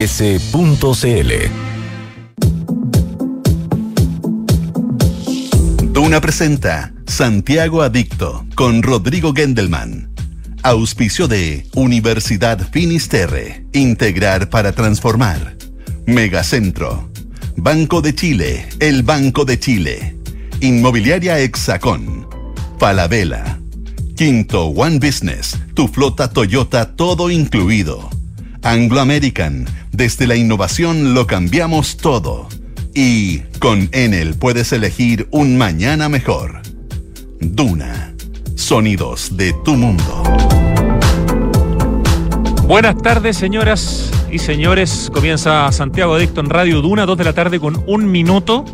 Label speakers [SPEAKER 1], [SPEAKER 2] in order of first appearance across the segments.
[SPEAKER 1] S.cl
[SPEAKER 2] Duna presenta Santiago Adicto con Rodrigo Gendelman. Auspicio de Universidad Finisterre. Integrar para transformar. Megacentro. Banco de Chile. El Banco de Chile. Inmobiliaria Hexacón. Falabella. Quinto One Business. Tu flota Toyota todo incluido. Anglo American. Desde la innovación lo cambiamos todo. Y con Enel puedes elegir un mañana mejor. Duna. Sonidos de tu mundo.
[SPEAKER 3] Buenas tardes, señoras y señores. Comienza Santiago Adicto en Radio Duna, 2 de la tarde con un minuto.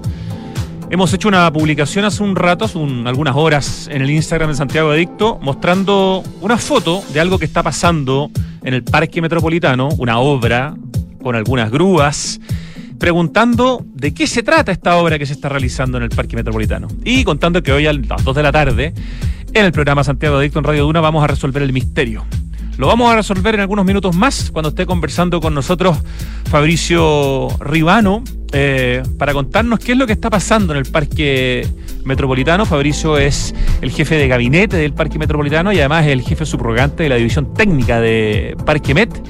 [SPEAKER 3] Hemos hecho una publicación hace un rato, hace un- algunas horas, en el Instagram de Santiago Adicto, mostrando una foto de algo que está pasando en el Parque Metropolitano, una obra con algunas grúas, preguntando de qué se trata esta obra que se está realizando en el Parque Metropolitano. Y contando que hoy a las 2 de la tarde, en el programa Santiago Adicto en Radio Duna, vamos a resolver el misterio. Lo vamos a resolver en algunos minutos más cuando esté conversando con nosotros Fabricio Ribano eh, para contarnos qué es lo que está pasando en el Parque Metropolitano. Fabricio es el jefe de gabinete del Parque Metropolitano y además es el jefe subrogante de la división técnica de Parque Met.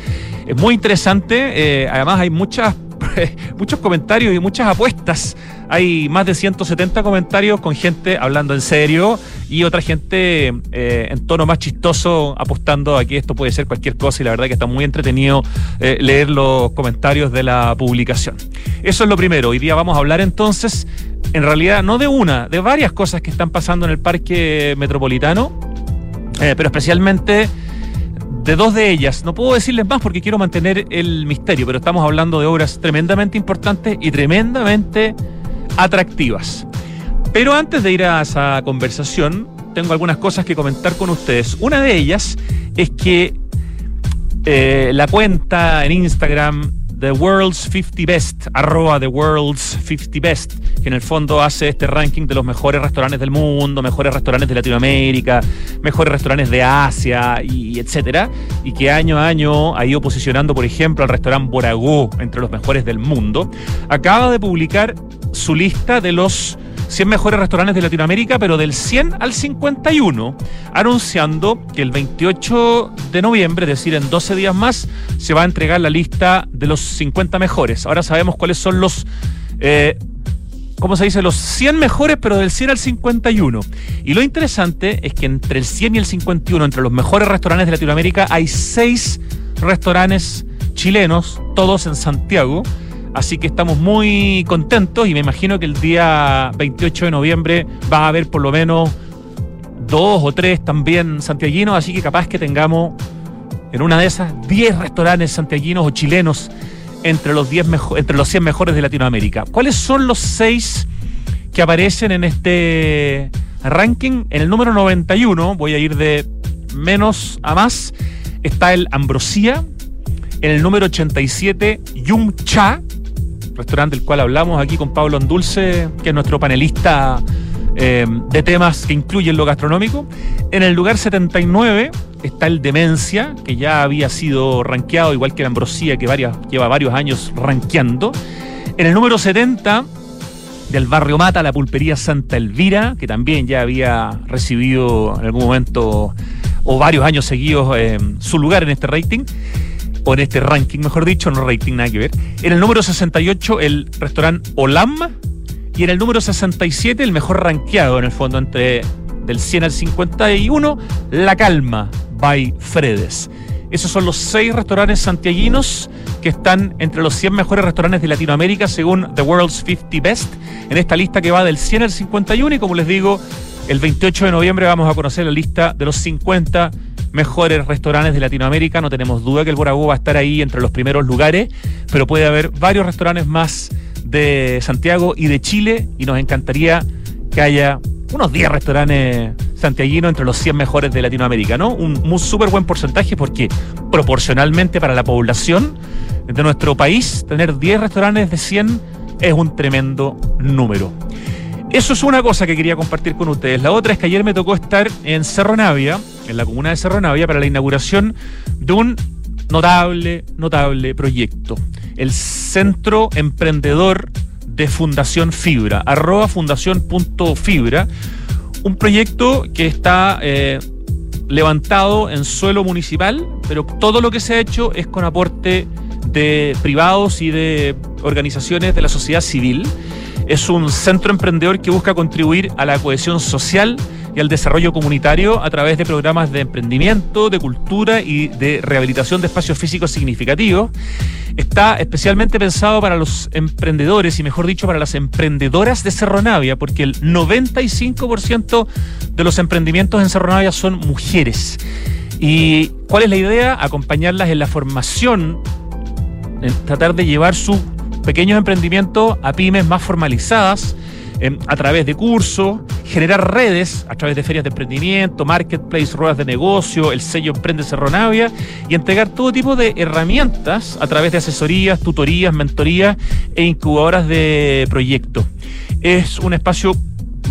[SPEAKER 3] Es muy interesante, eh, además hay muchas muchos comentarios y muchas apuestas. Hay más de 170 comentarios con gente hablando en serio y otra gente eh, en tono más chistoso apostando a que esto puede ser cualquier cosa y la verdad que está muy entretenido eh, leer los comentarios de la publicación. Eso es lo primero. Hoy día vamos a hablar entonces, en realidad no de una, de varias cosas que están pasando en el parque metropolitano, pero especialmente de dos de ellas. No puedo decirles más porque quiero mantener el misterio, pero estamos hablando de obras tremendamente importantes y tremendamente atractivas. Pero antes de ir a esa conversación, tengo algunas cosas que comentar con ustedes. Una de ellas es que eh, la cuenta en Instagram The World's 50 Best, arroba The World's 50 Best, que en el fondo hace este ranking de los mejores restaurantes del mundo, mejores restaurantes de Latinoamérica, mejores restaurantes de Asia y etcétera, y que año a año ha ido posicionando, por ejemplo, al restaurante Boragó entre los mejores del mundo, acaba de publicar su lista de los 100 mejores restaurantes de Latinoamérica, pero del 100 al 51, anunciando que el 28 de noviembre, es decir, en 12 días más, se va a entregar la lista de los 50 mejores. Ahora sabemos cuáles son los... eh, ¿Cómo se dice? Los 100 mejores, pero del 100 al 51. Y lo interesante es que entre el 100 y el 51, entre los mejores restaurantes de Latinoamérica, hay 6 restaurantes chilenos, todos en Santiago. Así que estamos muy contentos y me imagino que el día 28 de noviembre va a haber por lo menos dos o tres también santiaguinos, así que capaz que tengamos en una de esas 10 restaurantes santiaguinos o chilenos entre los, 10 mejo- entre los 100 mejores de Latinoamérica. ¿Cuáles son los seis que aparecen en este ranking? En el número 91, voy a ir de menos a más, está el Ambrosía. En el número 87, Yung Cha, restaurante del cual hablamos aquí con Pablo Andulce, que es nuestro panelista eh, de temas que incluyen lo gastronómico. En el lugar 79 está el Demencia, que ya había sido rankeado, igual que el Ambrosía, que varias, lleva varios años rankeando. En el número 70 del barrio Mata, la pulpería Santa Elvira, que también ya había recibido en algún momento o varios años seguidos eh, su lugar en este rating en este ranking, mejor dicho, no rating, nada que ver. En el número 68, el restaurante Olam. Y en el número 67, el mejor rankeado en el fondo, entre del 100 al 51, La Calma, by Fredes. Esos son los seis restaurantes santiaguinos que están entre los 100 mejores restaurantes de Latinoamérica según The World's 50 Best, en esta lista que va del 100 al 51 y como les digo, el 28 de noviembre vamos a conocer la lista de los 50 mejores restaurantes de Latinoamérica. No tenemos duda que el Boragó va a estar ahí entre los primeros lugares, pero puede haber varios restaurantes más de Santiago y de Chile y nos encantaría que haya unos 10 restaurantes santiaguinos entre los 100 mejores de Latinoamérica, ¿no? Un, un súper buen porcentaje porque proporcionalmente para la población de nuestro país, tener 10 restaurantes de 100 es un tremendo número. Eso es una cosa que quería compartir con ustedes. La otra es que ayer me tocó estar en Cerro Navia, en la comuna de Cerro Navia, para la inauguración de un notable, notable proyecto. el Centro Emprendedor de Fundación Fibra, arroba fundación.fibra, un proyecto que está eh, levantado en suelo municipal, pero todo lo que se ha hecho es con aporte de privados y de organizaciones de la sociedad civil. Es un centro emprendedor que busca contribuir a la cohesión social y al desarrollo comunitario a través de programas de emprendimiento, de cultura y de rehabilitación de espacios físicos significativos. Está especialmente pensado para los emprendedores y mejor dicho para las emprendedoras de Cerro Navia, porque el 95% de los emprendimientos en Cerro Navia son mujeres. ¿Y cuál es la idea? Acompañarlas en la formación, en tratar de llevar su pequeños emprendimientos a pymes más formalizadas em, a través de cursos, generar redes a través de ferias de emprendimiento, marketplace, ruedas de negocio, el sello Emprende Cerro Navia y entregar todo tipo de herramientas a través de asesorías, tutorías, mentorías e incubadoras de proyectos. Es un espacio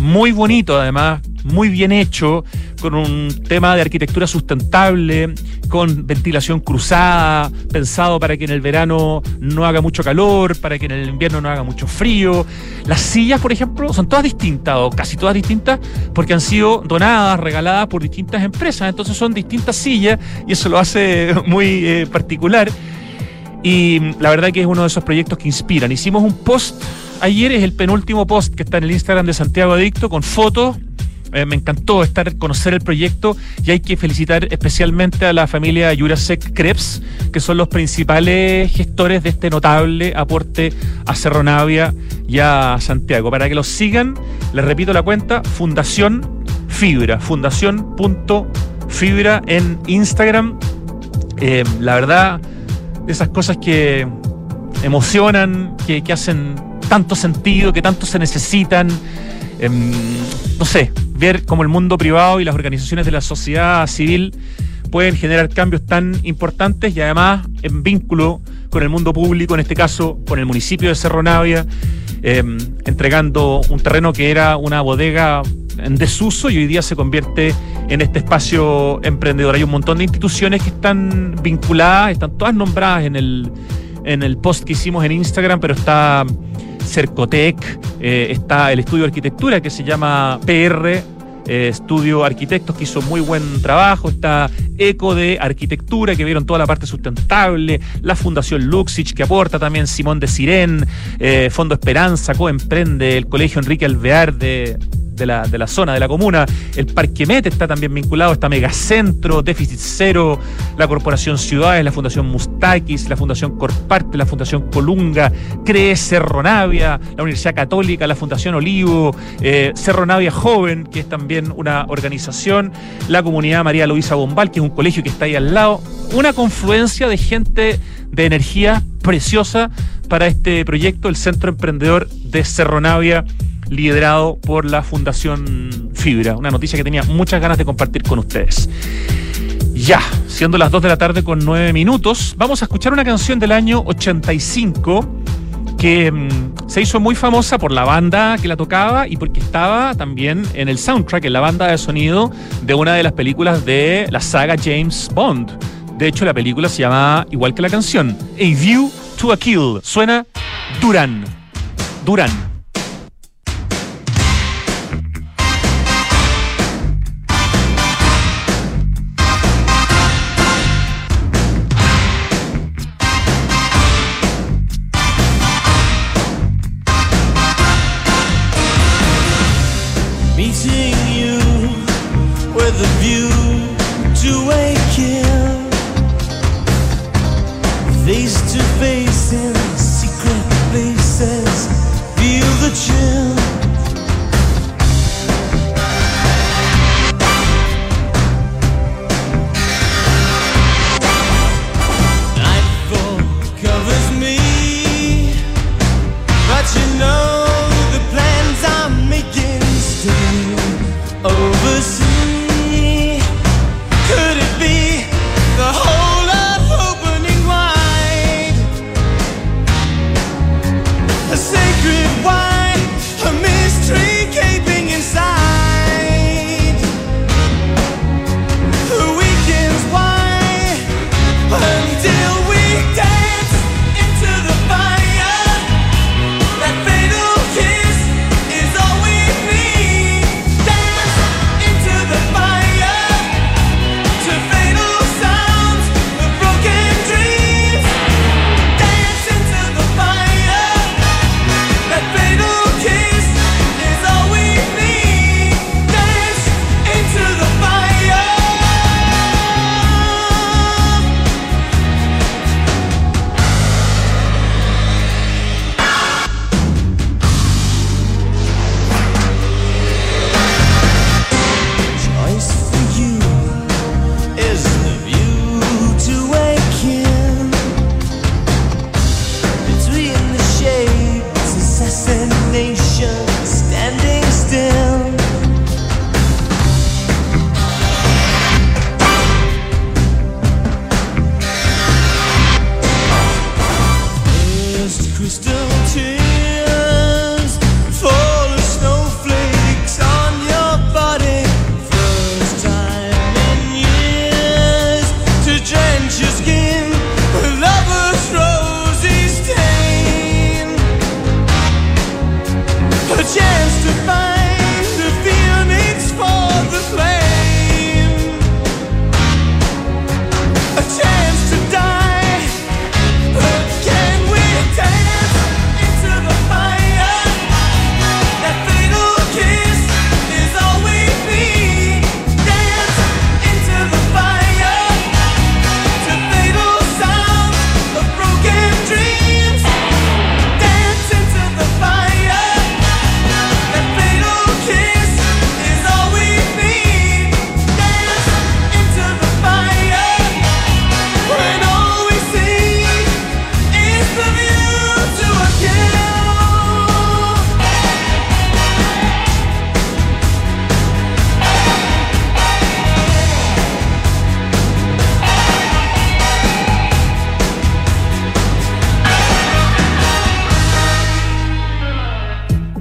[SPEAKER 3] muy bonito además, muy bien hecho, con un tema de arquitectura sustentable, con ventilación cruzada, pensado para que en el verano no haga mucho calor, para que en el invierno no haga mucho frío. Las sillas, por ejemplo, son todas distintas, o casi todas distintas, porque han sido donadas, regaladas por distintas empresas, entonces son distintas sillas y eso lo hace muy eh, particular. Y la verdad que es uno de esos proyectos que inspiran. Hicimos un post ayer, es el penúltimo post que está en el Instagram de Santiago Adicto, con fotos eh, me encantó estar conocer el proyecto y hay que felicitar especialmente a la familia Jurasek Krebs, que son los principales gestores de este notable aporte a Cerro Navia y a Santiago. Para que los sigan, les repito la cuenta, Fundación Fibra, fundación.fibra en Instagram. Eh, la verdad, esas cosas que emocionan, que, que hacen tanto sentido, que tanto se necesitan. Em, no sé, ver cómo el mundo privado y las organizaciones de la sociedad civil pueden generar cambios tan importantes y además en vínculo con el mundo público, en este caso con el municipio de Cerro Navia, em, entregando un terreno que era una bodega en desuso y hoy día se convierte en este espacio emprendedor. Hay un montón de instituciones que están vinculadas, están todas nombradas en el, en el post que hicimos en Instagram, pero está Cercotec, eh, está el estudio de arquitectura que se llama PR, eh, Estudio Arquitectos, que hizo muy buen trabajo, está Eco de Arquitectura, que vieron toda la parte sustentable, la Fundación Luxich, que aporta también Simón de Sirén, eh, Fondo Esperanza, Coemprende, el Colegio Enrique Alvear de de la, de la zona, de la comuna. El Parque Met está también vinculado, está Megacentro, Déficit Cero, la Corporación Ciudades, la Fundación Mustakis, la Fundación Corparte, la Fundación Colunga, CREE Cerro Navia, la Universidad Católica, la Fundación Olivo, eh, Cerro Navia Joven, que es también una organización, la Comunidad María Luisa Bombal, que es un colegio que está ahí al lado. Una confluencia de gente de energía preciosa para este proyecto, el Centro Emprendedor de Cerro Navia liderado por la Fundación Fibra. Una noticia que tenía muchas ganas de compartir con ustedes. Ya, siendo las 2 de la tarde con 9 minutos, vamos a escuchar una canción del año 85 que mm, se hizo muy famosa por la banda que la tocaba y porque estaba también en el soundtrack, en la banda de sonido de una de las películas de la saga James Bond. De hecho, la película se llama igual que la canción, A View to a Kill. Suena Duran. Duran.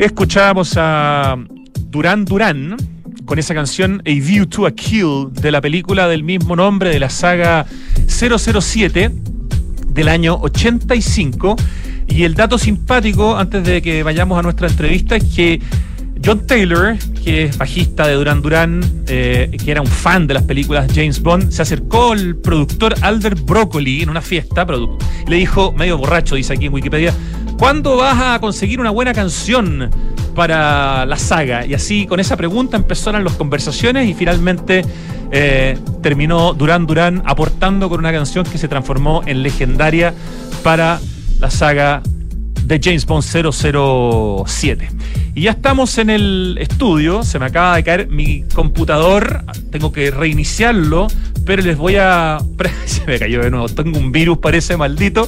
[SPEAKER 3] Escuchábamos a Duran Duran con esa canción A View to a Kill de la película del mismo nombre de la saga 007 del año 85. Y el dato simpático, antes de que vayamos a nuestra entrevista, es que John Taylor, que es bajista de Duran Duran, eh, que era un fan de las películas James Bond, se acercó al productor Albert Broccoli en una fiesta le dijo, medio borracho, dice aquí en Wikipedia, ¿Cuándo vas a conseguir una buena canción para la saga? Y así, con esa pregunta empezaron las conversaciones y finalmente eh, terminó Durán Durán aportando con una canción que se transformó en legendaria para la saga de James Bond 007. Y ya estamos en el estudio, se me acaba de caer mi computador, tengo que reiniciarlo, pero les voy a... se me cayó de nuevo, tengo un virus, parece maldito.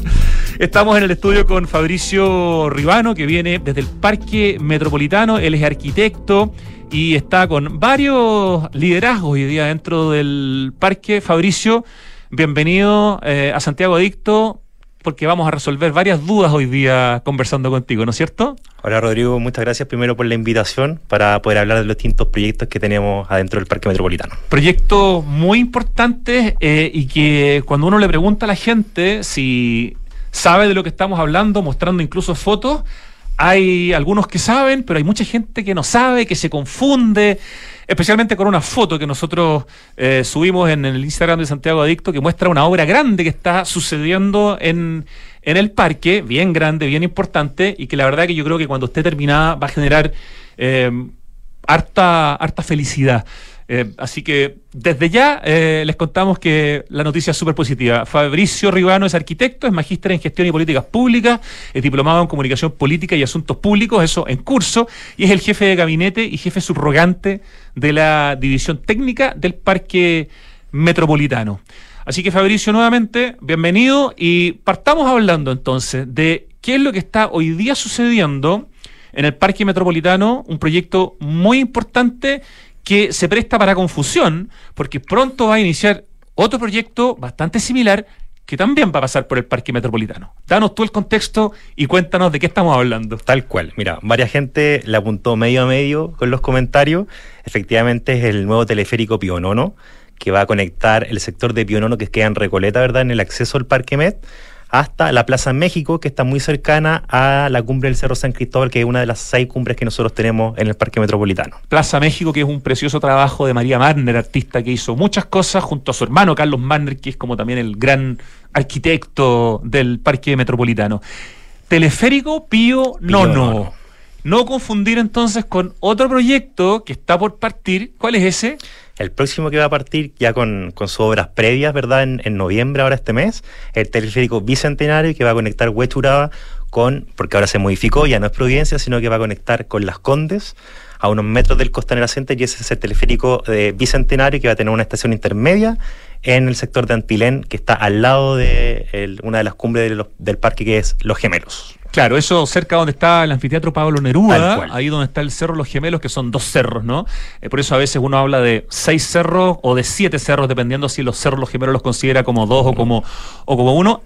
[SPEAKER 3] Estamos en el estudio con Fabricio Ribano, que viene desde el Parque Metropolitano, él es arquitecto y está con varios liderazgos hoy día dentro del parque. Fabricio, bienvenido eh, a Santiago Adicto porque vamos a resolver varias dudas hoy día conversando contigo, ¿no es cierto?
[SPEAKER 1] Hola Rodrigo, muchas gracias primero por la invitación para poder hablar de los distintos proyectos que tenemos adentro del Parque Metropolitano.
[SPEAKER 3] Proyectos muy importantes eh, y que cuando uno le pregunta a la gente si sabe de lo que estamos hablando, mostrando incluso fotos, hay algunos que saben, pero hay mucha gente que no sabe, que se confunde especialmente con una foto que nosotros eh, subimos en el Instagram de Santiago Adicto que muestra una obra grande que está sucediendo en, en el parque, bien grande, bien importante, y que la verdad que yo creo que cuando esté terminada va a generar eh, harta, harta felicidad. Eh, así que desde ya eh, les contamos que la noticia es súper positiva. Fabricio Ribano es arquitecto, es magíster en gestión y políticas públicas, es diplomado en comunicación política y asuntos públicos, eso en curso, y es el jefe de gabinete y jefe subrogante de la división técnica del Parque Metropolitano. Así que Fabricio, nuevamente, bienvenido y partamos hablando entonces de qué es lo que está hoy día sucediendo en el Parque Metropolitano, un proyecto muy importante que se presta para confusión, porque pronto va a iniciar otro proyecto bastante similar que también va a pasar por el Parque Metropolitano. Danos tú el contexto y cuéntanos de qué estamos hablando.
[SPEAKER 1] Tal cual. Mira, varias gente le apuntó medio a medio con los comentarios. Efectivamente es el nuevo teleférico Pionono que va a conectar el sector de Pionono que queda en Recoleta, ¿verdad? En el acceso al Parque Met hasta la Plaza México, que está muy cercana a la cumbre del Cerro San Cristóbal, que es una de las seis cumbres que nosotros tenemos en el Parque Metropolitano.
[SPEAKER 3] Plaza México, que es un precioso trabajo de María Marner, artista que hizo muchas cosas junto a su hermano Carlos Marner, que es como también el gran arquitecto del Parque Metropolitano. Teleférico Pío, Nono. No confundir entonces con otro proyecto que está por partir. ¿Cuál es ese?
[SPEAKER 1] El próximo que va a partir ya con, sus obras previas, ¿verdad? En, noviembre, ahora este mes, el teleférico bicentenario que va a conectar Huechuraba con, porque ahora se modificó, ya no es Providencia, sino que va a conectar con Las Condes a unos metros del Costanera Center y ese es el teleférico eh, bicentenario que va a tener una estación intermedia en el sector de Antilén, que está al lado de una de las cumbres del parque que es Los Gemelos.
[SPEAKER 3] Claro, eso cerca donde está el anfiteatro Pablo Neruda, ahí donde está el Cerro Los Gemelos, que son dos cerros, ¿no? Eh, por eso a veces uno habla de seis cerros o de siete cerros, dependiendo si los cerros Los Gemelos los considera como dos o como, o como uno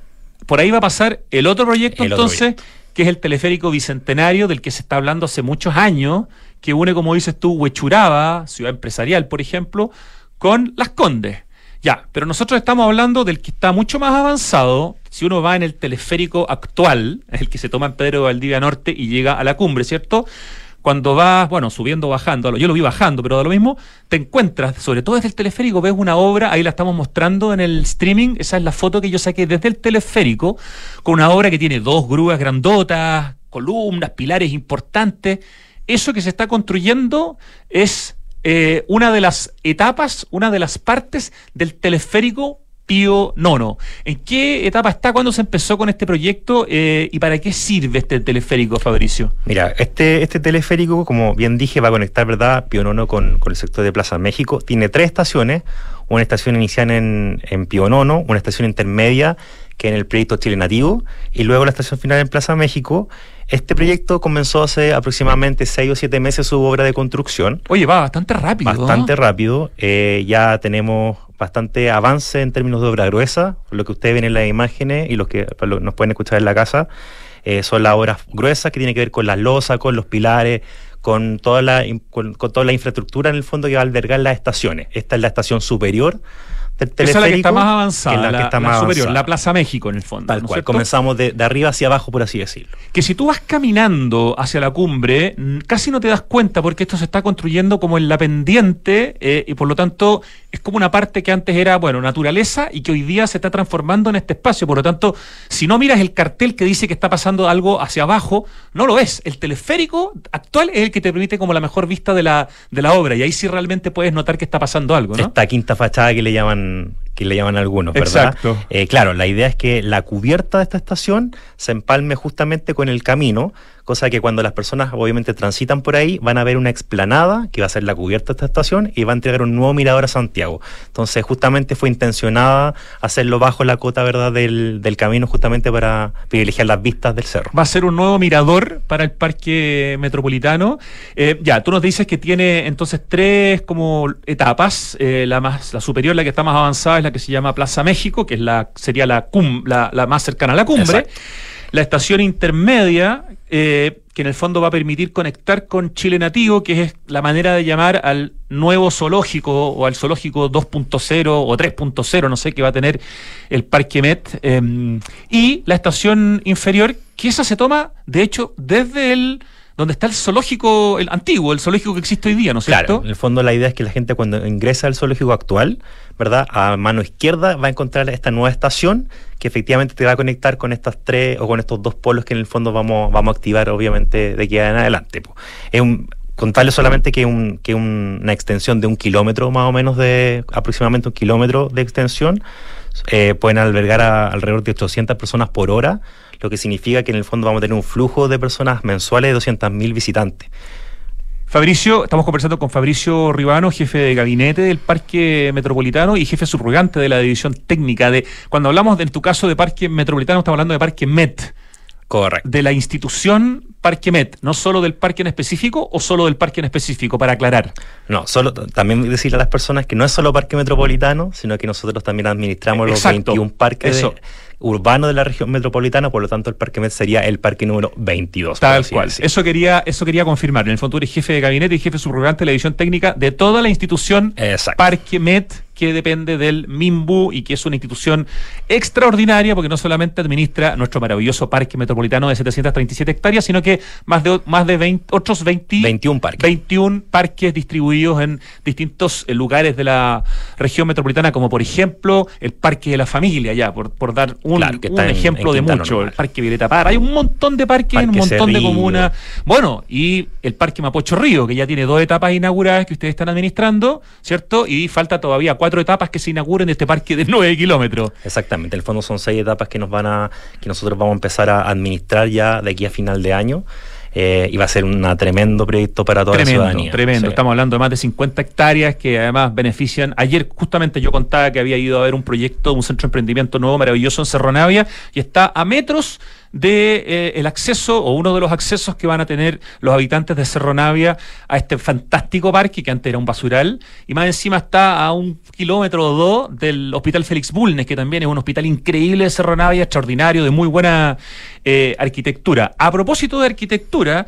[SPEAKER 3] por ahí va a pasar el otro proyecto
[SPEAKER 1] El otro
[SPEAKER 3] entonces, que es el teleférico bicentenario del que se está hablando hace muchos años, que une, como dices tú, Huechuraba, ciudad empresarial, por ejemplo, con Las Condes. Ya, pero nosotros estamos hablando del que está mucho más avanzado. Si uno va en el teleférico actual, el que se toma en Pedro de Valdivia Norte y llega a la cumbre, ¿cierto? Cuando vas, bueno, subiendo bajando, yo lo vi bajando, pero da lo mismo, te encuentras, sobre todo desde el teleférico, ves una obra, ahí la estamos mostrando en el streaming, esa es la foto que yo saqué desde el teleférico, con una obra que tiene dos grúas grandotas, columnas, pilares importantes. Eso que se está construyendo es eh, una de las etapas, una de las partes del teleférico Pío Nono. ¿En qué etapa está? ¿Cuándo se empezó con este proyecto? Eh, ¿Y para qué sirve este teleférico, Fabricio?
[SPEAKER 1] Mira, este, este teleférico, como bien dije, va a conectar, ¿verdad?, Pionono con, con el sector de Plaza México. Tiene tres estaciones, una estación inicial en, en Pionono, una estación intermedia que en el proyecto Chile Nativo, y luego la estación final en Plaza México. Este proyecto comenzó hace aproximadamente seis o siete meses su obra de construcción.
[SPEAKER 3] Oye, va bastante rápido.
[SPEAKER 1] Bastante rápido. Eh, ya tenemos bastante avance en términos de obra gruesa, lo que ustedes ven en las imágenes y los que nos pueden escuchar en la casa. eh, son las obras gruesas que tienen que ver con las losas, con los pilares, con toda la con, con toda la infraestructura en el fondo que va a albergar las estaciones. Esta es la estación superior
[SPEAKER 3] Esa es la que está más avanzada,
[SPEAKER 1] que es la, que está más
[SPEAKER 3] superior,
[SPEAKER 1] avanzada.
[SPEAKER 3] la Plaza México en el fondo.
[SPEAKER 1] Tal
[SPEAKER 3] ¿no es
[SPEAKER 1] cual.
[SPEAKER 3] cierto?
[SPEAKER 1] Comenzamos de, de arriba hacia abajo, por así decirlo.
[SPEAKER 3] que si tú vas caminando hacia la cumbre, casi no te das cuenta porque esto se está construyendo como en la pendiente eh, y por lo tanto es como una parte que antes era, bueno, naturaleza y que hoy día se está transformando en este espacio. Por lo tanto, si no miras el cartel que dice que está pasando algo hacia abajo, no lo ves. El teleférico actual es el que te permite como la mejor vista de la, de la obra y ahí sí realmente puedes notar que está pasando algo, ¿no?
[SPEAKER 1] Esta quinta fachada que le llaman que le llaman algunos, ¿verdad?
[SPEAKER 3] Exacto.
[SPEAKER 1] Eh, claro, la idea es que la cubierta de esta estación se empalme justamente con el camino, cosa que cuando las personas obviamente transitan por ahí van a ver una explanada que va a ser la cubierta de esta estación y va a entregar un nuevo mirador a Santiago. Entonces justamente fue intencionada hacerlo bajo la cota, ¿verdad?, del, del camino justamente para privilegiar las vistas del cerro.
[SPEAKER 3] Va a ser un nuevo mirador para el parque metropolitano. Eh, ya, tú nos dices que tiene entonces tres como etapas. Eh, la más, la superior, la que está más avanzada, es la que se llama Plaza México, que es la, sería la, cum- la, la más cercana a la cumbre.
[SPEAKER 1] Exacto.
[SPEAKER 3] La estación intermedia, eh, que en el fondo va a permitir conectar con Chile Nativo, que es la manera de llamar al nuevo zoológico o al zoológico 2.0 o 3.0, no sé, que va a tener el Parque Met. eh, y la estación inferior, que esa se toma, de hecho, desde el donde está el zoológico, el antiguo, el zoológico que existe hoy día, ¿no es
[SPEAKER 1] Claro,
[SPEAKER 3] cierto?
[SPEAKER 1] en el fondo la idea es que la gente cuando ingresa al zoológico actual, ¿verdad? A mano izquierda va a encontrar esta nueva estación que efectivamente te va a conectar con estas tres o con estos dos polos que en el fondo vamos, vamos a activar obviamente de aquí en adelante. po. Es un, contarle solamente que un, que un- una extensión de un kilómetro más o menos de aproximadamente un kilómetro de extensión. Eh, pueden albergar a alrededor de 800 personas por hora, lo que significa que en el fondo vamos a tener un flujo de personas mensuales de 200.000 visitantes.
[SPEAKER 3] Fabricio, estamos conversando con Fabricio Ribano, jefe de gabinete del Parque Metropolitano y jefe subrogante de la división técnica de cuando hablamos de, en tu caso de Parque Metropolitano estamos hablando de Parque Met,
[SPEAKER 1] Correcto.
[SPEAKER 3] de la institución Parque Met, no solo del parque en específico o solo del parque en específico para aclarar.
[SPEAKER 1] No, solo también decirle a las personas que no es solo parque metropolitano, sino que nosotros también administramos los
[SPEAKER 3] Exacto,
[SPEAKER 1] 21 parques de-
[SPEAKER 3] eso.
[SPEAKER 1] urbanos de la región metropolitana, por lo tanto el parque Met sería el parque número 22. por
[SPEAKER 3] Tal cual.
[SPEAKER 1] decir.
[SPEAKER 3] Eso quería, eso quería confirmar. En el fondo tú eres jefe de gabinete y jefe subrogante de la división técnica de toda la institución
[SPEAKER 1] Exacto.
[SPEAKER 3] Parque Met, que depende del MIMBU y que es una institución extraordinaria porque no solamente administra nuestro maravilloso parque metropolitano de 737 hectáreas, sino que más de, más de 20, otros 20,
[SPEAKER 1] 21 parques.
[SPEAKER 3] 21 parques distribuidos en distintos eh, lugares de la región metropolitana, como por ejemplo el Parque de la Familia, ya, por, por dar un,
[SPEAKER 1] Claro, que
[SPEAKER 3] un
[SPEAKER 1] está en-
[SPEAKER 3] ejemplo
[SPEAKER 1] en
[SPEAKER 3] de mucho.
[SPEAKER 1] Normal.
[SPEAKER 3] El Parque Violeta Parra. Hay un montón de parques en un montón de comunas. Bueno, y el Parque Mapocho Río, que ya tiene dos etapas inauguradas que ustedes están administrando, ¿cierto? Y falta todavía cuatro etapas que se inauguren de este parque de 9 kilómetros.
[SPEAKER 1] Exactamente, en el fondo son seis etapas que nos van a, que nosotros vamos a empezar a administrar ya de aquí a final de año. eh, y va a ser un tremendo proyecto para toda
[SPEAKER 3] Tremendo,
[SPEAKER 1] la ciudadanía.
[SPEAKER 3] tremendo.
[SPEAKER 1] Sí.
[SPEAKER 3] Estamos hablando de más de 50 hectáreas que además benefician. Ayer justamente yo contaba que había ido a ver un proyecto, un centro de emprendimiento nuevo, maravilloso en Cerro Navia y está a metros de eh, el acceso o uno de los accesos que van a tener los habitantes de Cerro Navia a este fantástico parque que antes era un basural y más encima está a un kilómetro o dos del Hospital Félix Bulnes, que también es un hospital increíble de Cerro Navia, extraordinario, de muy buena eh, arquitectura. A propósito de arquitectura,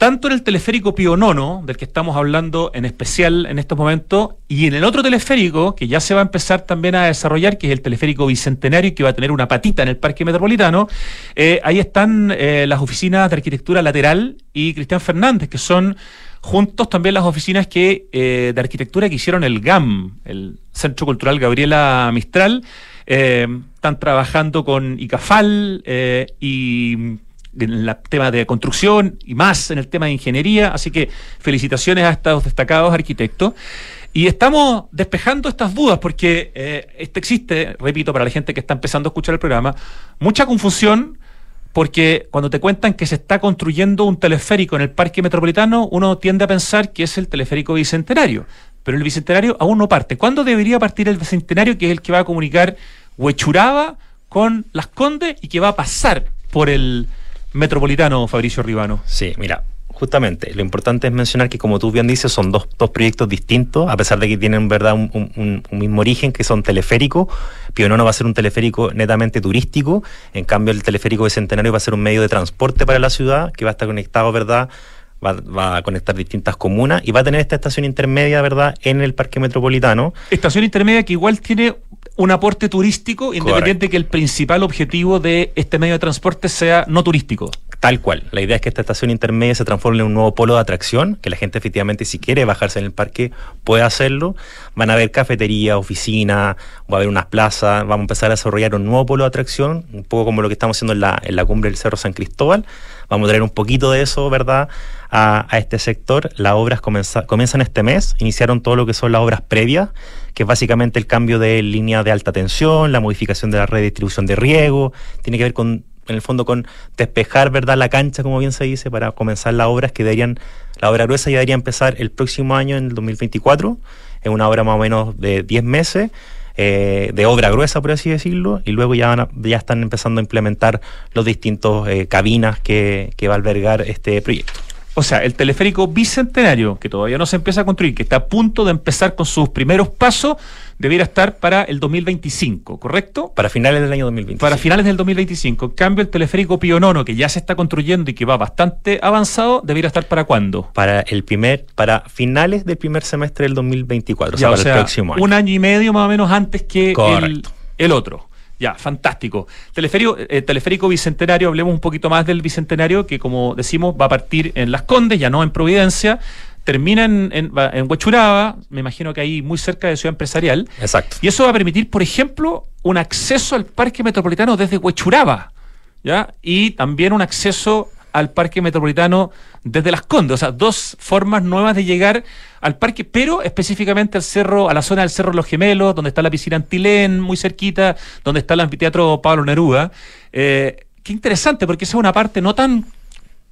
[SPEAKER 3] tanto en el teleférico Pío Nono, del que estamos hablando en especial en estos momentos, y en el otro teleférico, que ya se va a empezar también a desarrollar, que es el teleférico Bicentenario, que va a tener una patita en el Parque Metropolitano, eh, ahí están eh, las oficinas de arquitectura lateral y Cristian Fernández, que son juntos también las oficinas que eh, de arquitectura que hicieron el GAM, el Centro Cultural Gabriela Mistral. están trabajando con ICAFAL y en el tema de construcción y más en el tema de ingeniería. Así que felicitaciones a estos destacados arquitectos. Y estamos despejando estas dudas porque eh, este existe, repito, para la gente que está empezando a escuchar el programa, mucha confusión porque cuando te cuentan que se está construyendo un teleférico en el Parque Metropolitano, uno tiende a pensar que es el teleférico bicentenario, pero el bicentenario aún no parte. ¿Cuándo debería partir el bicentenario, que es el que va a comunicar Huechuraba con Las Condes y que va a pasar por el metropolitano, Fabricio Ribano.
[SPEAKER 1] Sí, mira, justamente, lo importante es mencionar que, como tú bien dices, son dos, dos proyectos distintos, a pesar de que tienen verdad un, mismo origen, que son teleféricos. Pionono va a ser un teleférico netamente turístico, en cambio el teleférico Bicentenario va a ser un medio de transporte para la ciudad, que va a estar conectado, ¿verdad?, Va, a conectar distintas comunas y va a tener esta estación intermedia, ¿verdad?, en el Parque Metropolitano.
[SPEAKER 3] Estación intermedia que igual tiene un aporte turístico, independiente que el principal objetivo de este medio de transporte sea no turístico.
[SPEAKER 1] Tal cual. La idea es que esta estación intermedia se transforme en un nuevo polo de atracción, que la gente efectivamente si quiere bajarse en el parque puede hacerlo. Van a haber cafeterías, oficinas, va a haber unas plazas, vamos a empezar a desarrollar un nuevo polo de atracción, un poco como lo que estamos haciendo en la, en la cumbre del Cerro San Cristóbal. Vamos a traer un poquito de eso, ¿verdad?, a, este sector. Las obras comienzan este mes, iniciaron todo lo que son las obras previas, que es básicamente el cambio de línea de alta tensión, la modificación de la red de distribución de riego, tiene que ver con en el fondo con despejar verdad la cancha como bien se dice para comenzar las obras que deberían la obra gruesa ya debería empezar el próximo año en el 2024 es una obra más o menos de 10 meses eh, de obra gruesa, por así decirlo, y luego ya, ya están empezando a implementar los distintos eh, cabinas que, que va a albergar este proyecto.
[SPEAKER 3] O sea, el teleférico bicentenario, que todavía no se empieza a construir, que está a punto de empezar con sus primeros pasos, debiera estar para el 2025, ¿correcto?
[SPEAKER 1] Para finales del año 2025.
[SPEAKER 3] Para finales del 2025. En cambio, el teleférico Pío Nono, que ya se está construyendo y que va bastante avanzado, debiera estar para cuándo?
[SPEAKER 1] Para el primer, para finales del primer semestre del 2024, o sea, para el próximo año.
[SPEAKER 3] Un año y medio más o menos antes que el, el otro. Ya, fantástico. Teleférico, eh, teleférico Bicentenario, hablemos un poquito más del Bicentenario, que como decimos va a partir en Las Condes, ya no en Providencia, termina en, en, Huechuraba, me imagino que ahí muy cerca de Ciudad Empresarial.
[SPEAKER 1] Exacto.
[SPEAKER 3] Y eso va a permitir, por ejemplo, un acceso al Parque Metropolitano desde Huechuraba, ¿ya? Y también un acceso al Parque Metropolitano desde Las Condes. O sea, dos formas nuevas de llegar al parque, pero específicamente al cerro, a la zona del Cerro Los Gemelos, donde está la piscina Antilén, muy cerquita, donde está el anfiteatro Pablo Neruda. Eh, qué interesante, porque esa es una parte no tan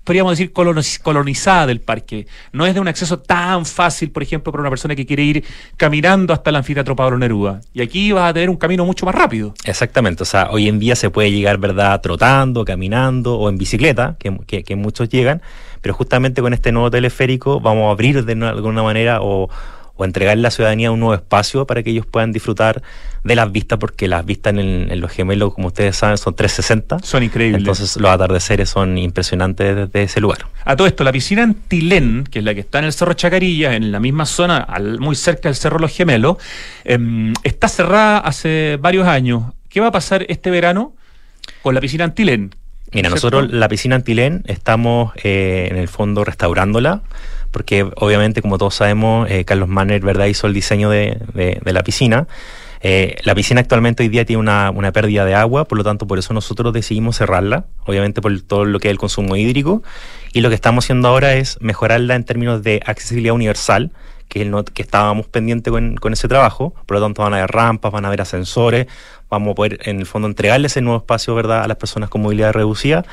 [SPEAKER 3] podríamos decir, colonizada del parque. No es de un acceso tan fácil, por ejemplo, para una persona que quiere ir caminando hasta el anfiteatro Pablo Neruda. Y aquí vas a tener un camino mucho más rápido.
[SPEAKER 1] Exactamente. O sea, hoy en día se puede llegar, ¿verdad?, trotando, caminando o en bicicleta, que, que muchos llegan. Pero justamente con este nuevo teleférico vamos a abrir de alguna manera o o entregarle a la ciudadanía un nuevo espacio para que ellos puedan disfrutar de las vistas, porque las vistas en, los gemelos, como ustedes saben, son 360.
[SPEAKER 3] Son increíbles.
[SPEAKER 1] Entonces los atardeceres son impresionantes desde ese lugar.
[SPEAKER 3] A todo esto, la piscina Antilén, que es la que está en el Cerro Chacarilla, en la misma zona, muy cerca del Cerro Los Gemelos, em, está cerrada hace varios años. ¿Qué va a pasar este verano con la piscina Antilén?
[SPEAKER 1] Mira, nosotros la piscina Antilén estamos eh, en el fondo restaurándola porque obviamente, como todos sabemos, eh, Carlos Manner ¿verdad? hizo el diseño de, la piscina. Eh, la piscina actualmente hoy día tiene una, pérdida de agua, por lo tanto, por eso nosotros decidimos cerrarla, obviamente por todo lo que es el consumo hídrico, y lo que estamos haciendo ahora es mejorarla en términos de accesibilidad universal, que, el que estábamos pendientes con, con, ese trabajo, por lo tanto van a haber rampas, van a haber ascensores, vamos a poder en el fondo entregarles ese nuevo espacio ¿verdad? a las personas con movilidad reducida,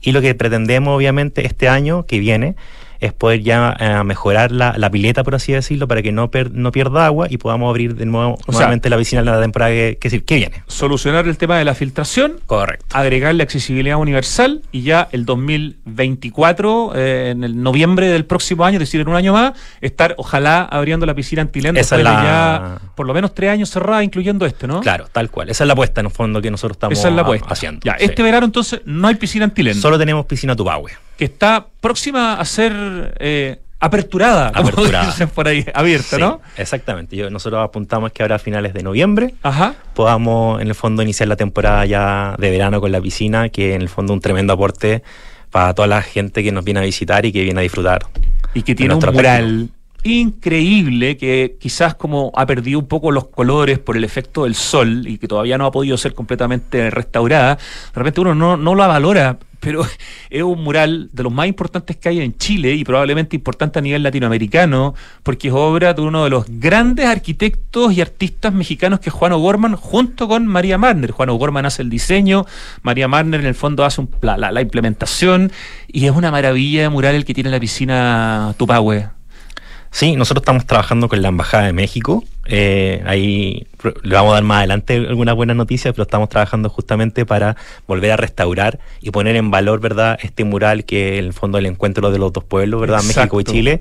[SPEAKER 1] y lo que pretendemos obviamente este año que viene es poder ya eh, mejorar la, la, pileta, por así decirlo, para que no, per, no pierda agua y podamos abrir de nuevo o nuevamente sea, la piscina en la temporada que, que, que, viene.
[SPEAKER 3] Solucionar el tema de la filtración.
[SPEAKER 1] Correcto.
[SPEAKER 3] Agregarle accesibilidad universal y ya el 2024, eh, en el noviembre del próximo año, es decir, en un año más, estar ojalá abriendo la piscina antilén
[SPEAKER 1] es la...
[SPEAKER 3] ya por lo menos tres años cerrada, incluyendo este, ¿no?
[SPEAKER 1] Claro, tal cual. Esa es la apuesta en el fondo que nosotros estamos
[SPEAKER 3] Esa es la apuesta.
[SPEAKER 1] haciendo.
[SPEAKER 3] Ya, este verano entonces no hay piscina antilén.
[SPEAKER 1] Solo tenemos piscina Tupahue.
[SPEAKER 3] Que está próxima a ser eh, aperturada,
[SPEAKER 1] aperturada.
[SPEAKER 3] Dicen por ahí, abierta,
[SPEAKER 1] sí,
[SPEAKER 3] ¿no?
[SPEAKER 1] Exactamente. Yo, nosotros apuntamos que ahora a finales de noviembre
[SPEAKER 3] Ajá.
[SPEAKER 1] podamos en el fondo iniciar la temporada ya de verano con la piscina, que en el fondo un tremendo aporte para toda la gente que nos viene a visitar y que viene a disfrutar.
[SPEAKER 3] Y que tiene un mural increíble que quizás como ha perdido un poco los colores por el efecto del sol y que todavía no ha podido ser completamente restaurada, de repente uno no, la valora, pero es un mural de los más importantes que hay en Chile y probablemente importante a nivel latinoamericano, porque es obra de uno de los grandes arquitectos y artistas mexicanos que es Juan O'Gorman, junto con María Marner. Juan O'Gorman hace el diseño, María Marner en el fondo hace un, la, la, la implementación y es una maravilla de mural el que tiene la piscina Tupahue.
[SPEAKER 1] Sí, nosotros estamos trabajando con la Embajada de México. Eh, ahí le vamos a dar más adelante algunas buenas noticias, pero estamos trabajando justamente para volver a restaurar y poner en valor, ¿verdad?, este mural que en el fondo el encuentro de los dos pueblos, ¿verdad?,
[SPEAKER 3] Exacto.
[SPEAKER 1] México y Chile.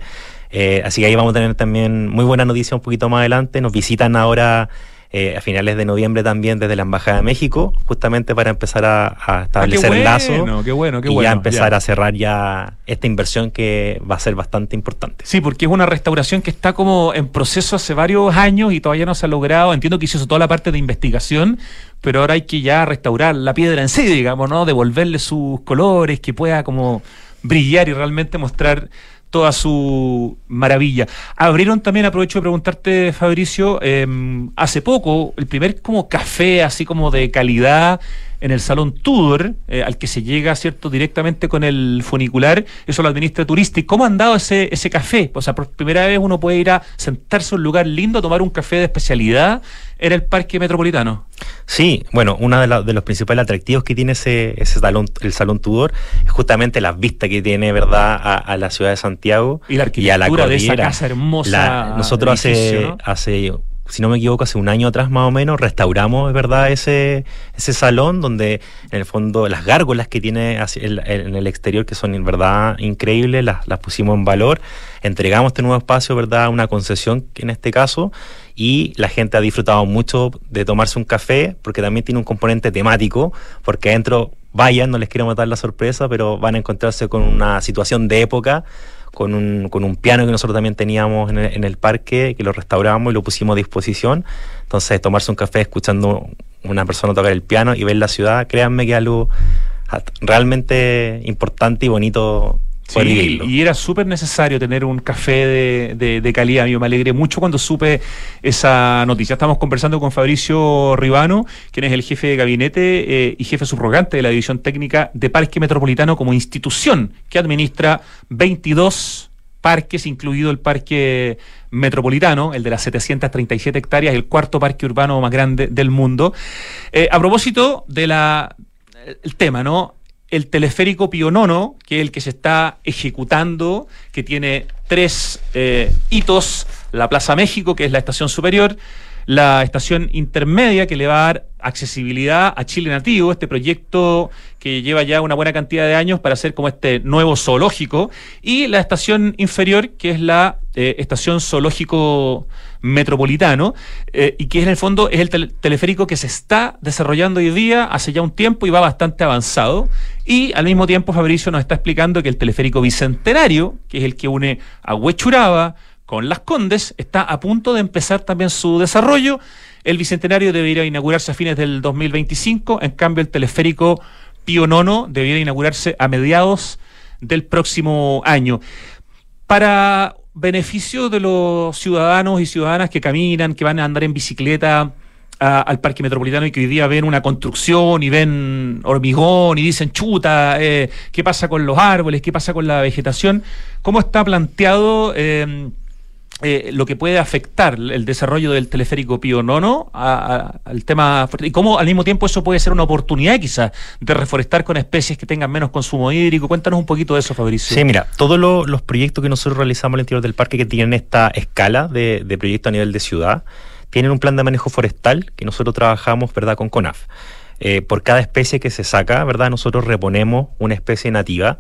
[SPEAKER 1] Eh, así que ahí vamos a tener también muy buenas noticias un poquito más adelante. Nos visitan ahora eh, a finales de noviembre también desde la Embajada de México, justamente para empezar a, a establecer
[SPEAKER 3] ah, bueno,
[SPEAKER 1] lazos
[SPEAKER 3] qué bueno, qué
[SPEAKER 1] y
[SPEAKER 3] bueno,
[SPEAKER 1] ya empezar
[SPEAKER 3] ya.
[SPEAKER 1] a cerrar ya esta inversión que va a ser bastante importante.
[SPEAKER 3] Sí, porque es una restauración que está como en proceso hace varios años y todavía no se ha logrado. Entiendo que hizo toda la parte de investigación, pero ahora hay que ya restaurar la piedra en sí, digamos, ¿no? Devolverle sus colores, que pueda como brillar y realmente mostrar toda su maravilla. Abrieron también, aprovecho de preguntarte, Fabricio, eh, hace poco el primer como café así como de calidad en el Salón Tudor, eh, al que se llega, ¿cierto?, directamente con el funicular, eso lo administra Turística. ¿Cómo han dado ese, ese café? O sea, por primera vez uno puede ir a sentarse a un lugar lindo, a tomar un café de especialidad en el Parque Metropolitano.
[SPEAKER 1] Sí, bueno, uno de, la, de, los principales atractivos que tiene ese, ese salón, el Salón Tudor, es justamente las vistas que tiene, ¿verdad?, a, a la ciudad de Santiago
[SPEAKER 3] y, la
[SPEAKER 1] y a la
[SPEAKER 3] cordillera. de esa casa hermosa.
[SPEAKER 1] La, nosotros hace,
[SPEAKER 3] ¿no?
[SPEAKER 1] hace si no me equivoco, hace un año atrás más o menos, restauramos, es verdad, ese, ese salón donde en el fondo las gárgolas que tiene en el exterior, que son en verdad increíbles, las, las pusimos en valor, entregamos este nuevo espacio, verdad, una concesión en este caso, y la gente ha disfrutado mucho de tomarse un café, porque también tiene un componente temático, porque adentro vayan, no les quiero matar la sorpresa, pero van a encontrarse con una situación de época con un, con un piano que nosotros también teníamos en el, en el, parque, que lo restauramos y lo pusimos a disposición. Entonces, tomarse un café escuchando una persona tocar el piano y ver la ciudad, créanme que es algo realmente importante y bonito.
[SPEAKER 3] Sí, y era súper necesario tener un café de, de, de, calidad. Yo me alegré mucho cuando supe esa noticia. Estamos conversando con Fabricio Ribano, quien es el jefe de gabinete eh, y jefe subrogante de la División Técnica de Parque Metropolitano como institución que administra 22 parques, incluido el Parque Metropolitano, el de las 737 hectáreas, el cuarto parque urbano más grande del mundo. Eh, a propósito de la el tema, ¿no? El teleférico Pío Nono, que es el que se está ejecutando, que tiene tres eh, hitos, la Plaza México, que es la estación superior, la estación intermedia, que le va a dar accesibilidad a Chile Nativo, este proyecto que lleva ya una buena cantidad de años para hacer como este nuevo zoológico, y la estación inferior, que es la eh, estación zoológico metropolitano, eh, y que en el fondo es el tel teleférico que se está desarrollando hoy día hace ya un tiempo y va bastante avanzado. Y al mismo tiempo Fabricio nos está explicando que el teleférico bicentenario, que es el que une a Huechuraba con Las Condes, está a punto de empezar también su desarrollo. El bicentenario debería inaugurarse a fines del 2025, en cambio el teleférico Pío Nono debería inaugurarse a mediados del próximo año. Para beneficio de los ciudadanos y ciudadanas que caminan, que van a andar en bicicleta al parque metropolitano y que hoy día ven una construcción y ven hormigón y dicen chuta, eh, ¿qué pasa con los árboles? ¿Qué pasa con la vegetación? ¿Cómo está planteado? Eh, eh, lo que puede afectar el desarrollo del teleférico Pío Nono al tema y cómo al mismo tiempo eso puede ser una oportunidad quizás de reforestar con especies que tengan menos consumo hídrico. Cuéntanos un poquito de eso, Fabricio.
[SPEAKER 1] Sí, mira, todos los proyectos que nosotros realizamos al interior del parque que tienen esta escala de, de proyecto a nivel de ciudad, tienen un plan de manejo forestal que nosotros trabajamos, ¿verdad?, con CONAF. Eh, por cada especie que se saca, ¿verdad? Nosotros reponemos una especie nativa,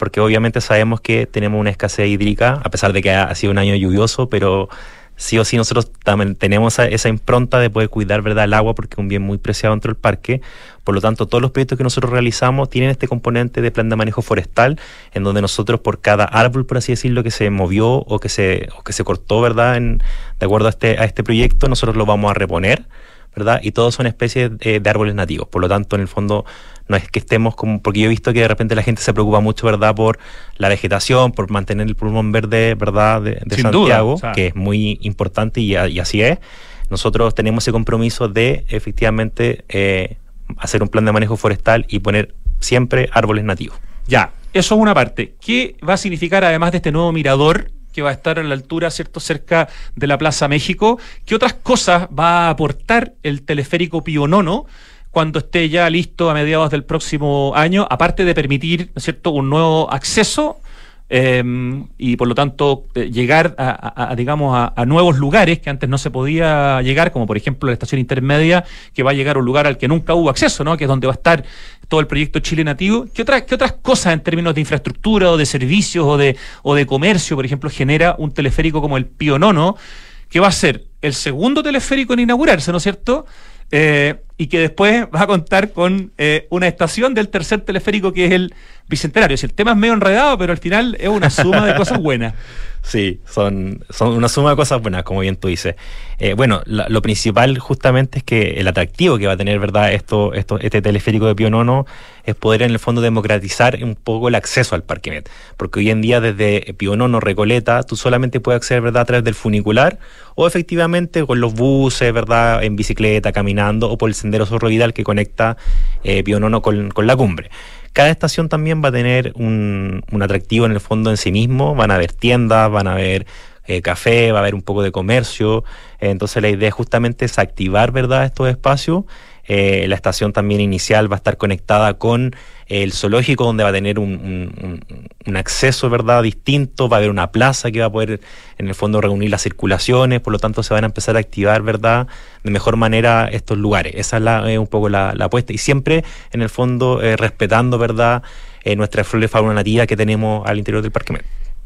[SPEAKER 1] porque obviamente sabemos que tenemos una escasez hídrica, a pesar de que ha, sido un año lluvioso, pero sí o sí nosotros también tenemos esa, impronta de poder cuidar verdad el agua porque es un bien muy preciado dentro del parque. Por lo tanto, todos los proyectos que nosotros realizamos tienen este componente de plan de manejo forestal, en donde nosotros por cada árbol, por así decirlo, que se movió o que se, o que se cortó, ¿verdad? En, de acuerdo a este, a este proyecto, nosotros lo vamos a reponer ¿verdad? Y todos son especies de, árboles nativos. Por lo tanto, en el fondo, no es que estemos como. Porque yo he visto que de repente la gente se preocupa mucho, ¿verdad?, por la vegetación, por mantener el pulmón verde, ¿verdad?, de, Santiago, que es muy importante y, así es. Nosotros tenemos ese compromiso de efectivamente eh, hacer un plan de manejo forestal y poner siempre árboles nativos.
[SPEAKER 3] Ya, eso es una parte. ¿Qué va a significar además de este nuevo mirador que va a estar a la altura, ¿cierto?, cerca de la Plaza México. ¿Qué otras cosas va a aportar el teleférico Pío Nono? Cuando esté ya listo a mediados del próximo año, aparte de permitir, ¿cierto?, un nuevo acceso Em, y por lo tanto eh, llegar a, digamos a, nuevos lugares que antes no se podía llegar, como por ejemplo la estación intermedia, que va a llegar a un lugar al que nunca hubo acceso, ¿no? que es donde va a estar todo el proyecto Chile Nativo. ¿Qué, otras qué otras cosas en términos de infraestructura o de servicios o de, o de comercio, por ejemplo, genera un teleférico como el Pío Nono, que va a ser el segundo teleférico en inaugurarse, ¿no es cierto? Eh, y que después va a contar con eh, una estación del tercer teleférico que es el Bicentenario. Si el tema es medio enredado, pero al final es una suma de cosas buenas.
[SPEAKER 1] Sí, son, son una suma de cosas buenas, como bien tú dices. Eh, bueno, lo principal justamente es que el atractivo que va a tener, ¿verdad?, esto, esto, este teleférico de Pionono es poder en el fondo democratizar un poco el acceso al Parquemet. Porque hoy en día desde Pionono, Recoleta, tú solamente puedes acceder, ¿verdad?, a través del funicular o efectivamente con los buses, ¿verdad?, en bicicleta, caminando o por el sendero Zorro Vidal que conecta eh, Pionono con, con la cumbre. Cada estación también va a tener un, atractivo en el fondo en sí mismo, van a haber tiendas, van a haber eh, café, va a haber un poco de comercio, entonces la idea justamente es activar ¿verdad? estos espacios. Eh, la estación también inicial va a estar conectada con el zoológico, donde va a tener un, acceso ¿verdad? distinto, va a haber una plaza que va a poder en el fondo reunir las circulaciones, por lo tanto se van a empezar a activar ¿verdad? de mejor manera estos lugares. Esa es la, un poco la, apuesta y siempre en el fondo eh, respetando ¿verdad? Eh, nuestra flora y fauna nativa que tenemos al interior del Parque.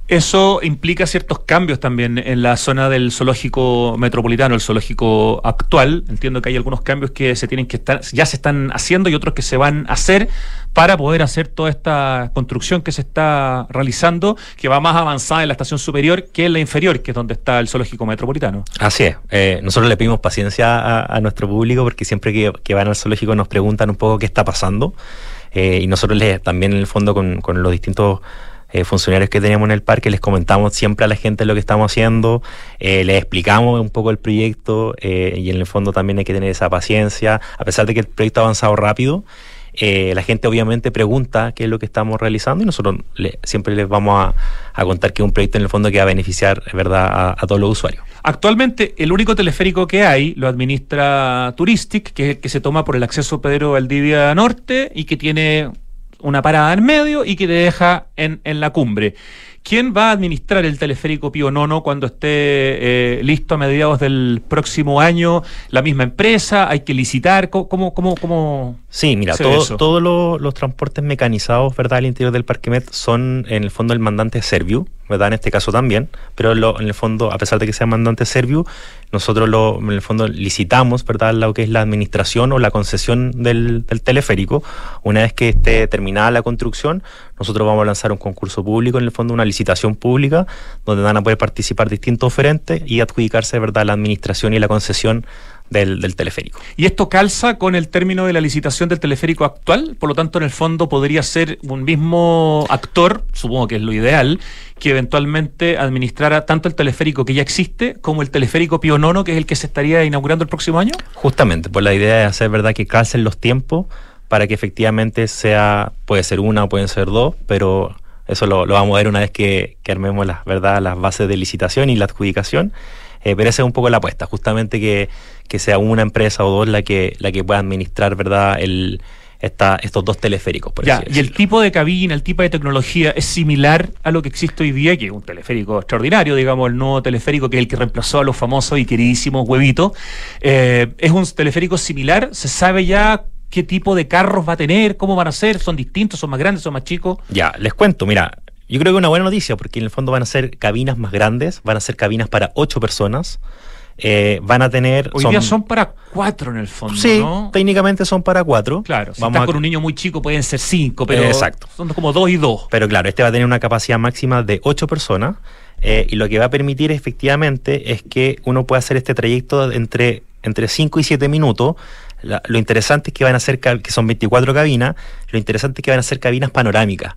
[SPEAKER 3] Eso implica ciertos cambios también en la zona del zoológico metropolitano, el zoológico actual. Entiendo que hay algunos cambios que se tienen que estar, ya se están haciendo y otros que se van a hacer para poder hacer toda esta construcción que se está realizando, que va más avanzada en la estación superior que en la inferior, que es donde está el zoológico metropolitano.
[SPEAKER 1] Así es. Eh, nosotros le pedimos paciencia a, nuestro público porque siempre que, van al zoológico nos preguntan un poco qué está pasando. Eh, y nosotros les, también en el fondo con, los distintos eh, funcionarios que teníamos en el parque, les comentamos siempre a la gente lo que estamos haciendo, eh, les explicamos un poco el proyecto y en el fondo también hay que tener esa paciencia, a pesar de que el proyecto ha avanzado rápido. La gente obviamente pregunta qué es lo que estamos realizando y nosotros siempre les vamos a, contar que es un proyecto en el fondo que va a beneficiar verdad a, todos los usuarios.
[SPEAKER 3] Actualmente el único teleférico que hay lo administra Touristic, que es que se toma por el acceso Pedro Valdivia Norte y que tiene una parada en medio y que te deja en la cumbre. ¿Quién va a administrar el teleférico Pío Nono cuando esté eh, listo a mediados del próximo año? ¿La misma empresa? ¿Hay que licitar? ¿Cómo, cómo, cómo
[SPEAKER 1] sí, mira, todos los transportes mecanizados ¿verdad? al interior del Parque Met son en el fondo el mandante Serviu, ¿verdad? En este caso también, pero en el fondo, a pesar de que sea mandante Serviu, nosotros lo, en el fondo licitamos, ¿verdad? Lo que es la administración o la concesión del, del teleférico. Una vez que esté terminada la construcción, nosotros vamos a lanzar un concurso público, en el fondo una licitación pública, donde van a poder participar distintos oferentes y adjudicarse verdad la administración y la concesión del, teleférico.
[SPEAKER 3] ¿Y esto calza con el término de la licitación del teleférico actual? Por lo tanto, en el fondo podría ser un mismo actor, supongo que es lo ideal, que eventualmente administrara tanto el teleférico que ya existe como el teleférico Pío Nono, que es el que se estaría inaugurando el próximo año?
[SPEAKER 1] Justamente, pues la idea es hacer verdad que calcen los tiempos para que efectivamente sea, puede ser una o pueden ser dos, pero Eso lo, lo, vamos a ver una vez que, que armemos las, ¿verdad? las bases de licitación y la adjudicación. Eh, pero esa es un poco la apuesta, justamente que, que, sea una empresa o dos la que, la que pueda administrar ¿verdad? El, esta, estos dos teleféricos.
[SPEAKER 3] Por ya, y el tipo de cabina, el tipo de tecnología es similar a lo que existe hoy día, que es un teleférico extraordinario, digamos, el nuevo teleférico que es el que reemplazó a los famosos y queridísimos huevitos. Eh, es un teleférico similar, se sabe ya qué tipo de carros va a tener, cómo van a ser, son distintos, son más grandes, son más chicos.
[SPEAKER 1] Ya, les cuento, mira, yo creo que es una buena noticia porque en el fondo van a ser cabinas más grandes, van a ser cabinas para ocho personas. Eh, van a tener.
[SPEAKER 3] Hoy día son para cuatro en el fondo.
[SPEAKER 1] Sí, técnicamente son para cuatro.
[SPEAKER 3] Claro, si Vamos estás con un niño muy chico pueden ser cinco, pero Exacto. son como dos y dos.
[SPEAKER 1] Pero claro, este va a tener una capacidad máxima de ocho personas eh, y lo que va a permitir efectivamente es que uno pueda hacer este trayecto entre, entre cinco y siete minutos. lo interesante es que van a ser, que son 24 cabinas, lo interesante es que van a ser cabinas panorámicas.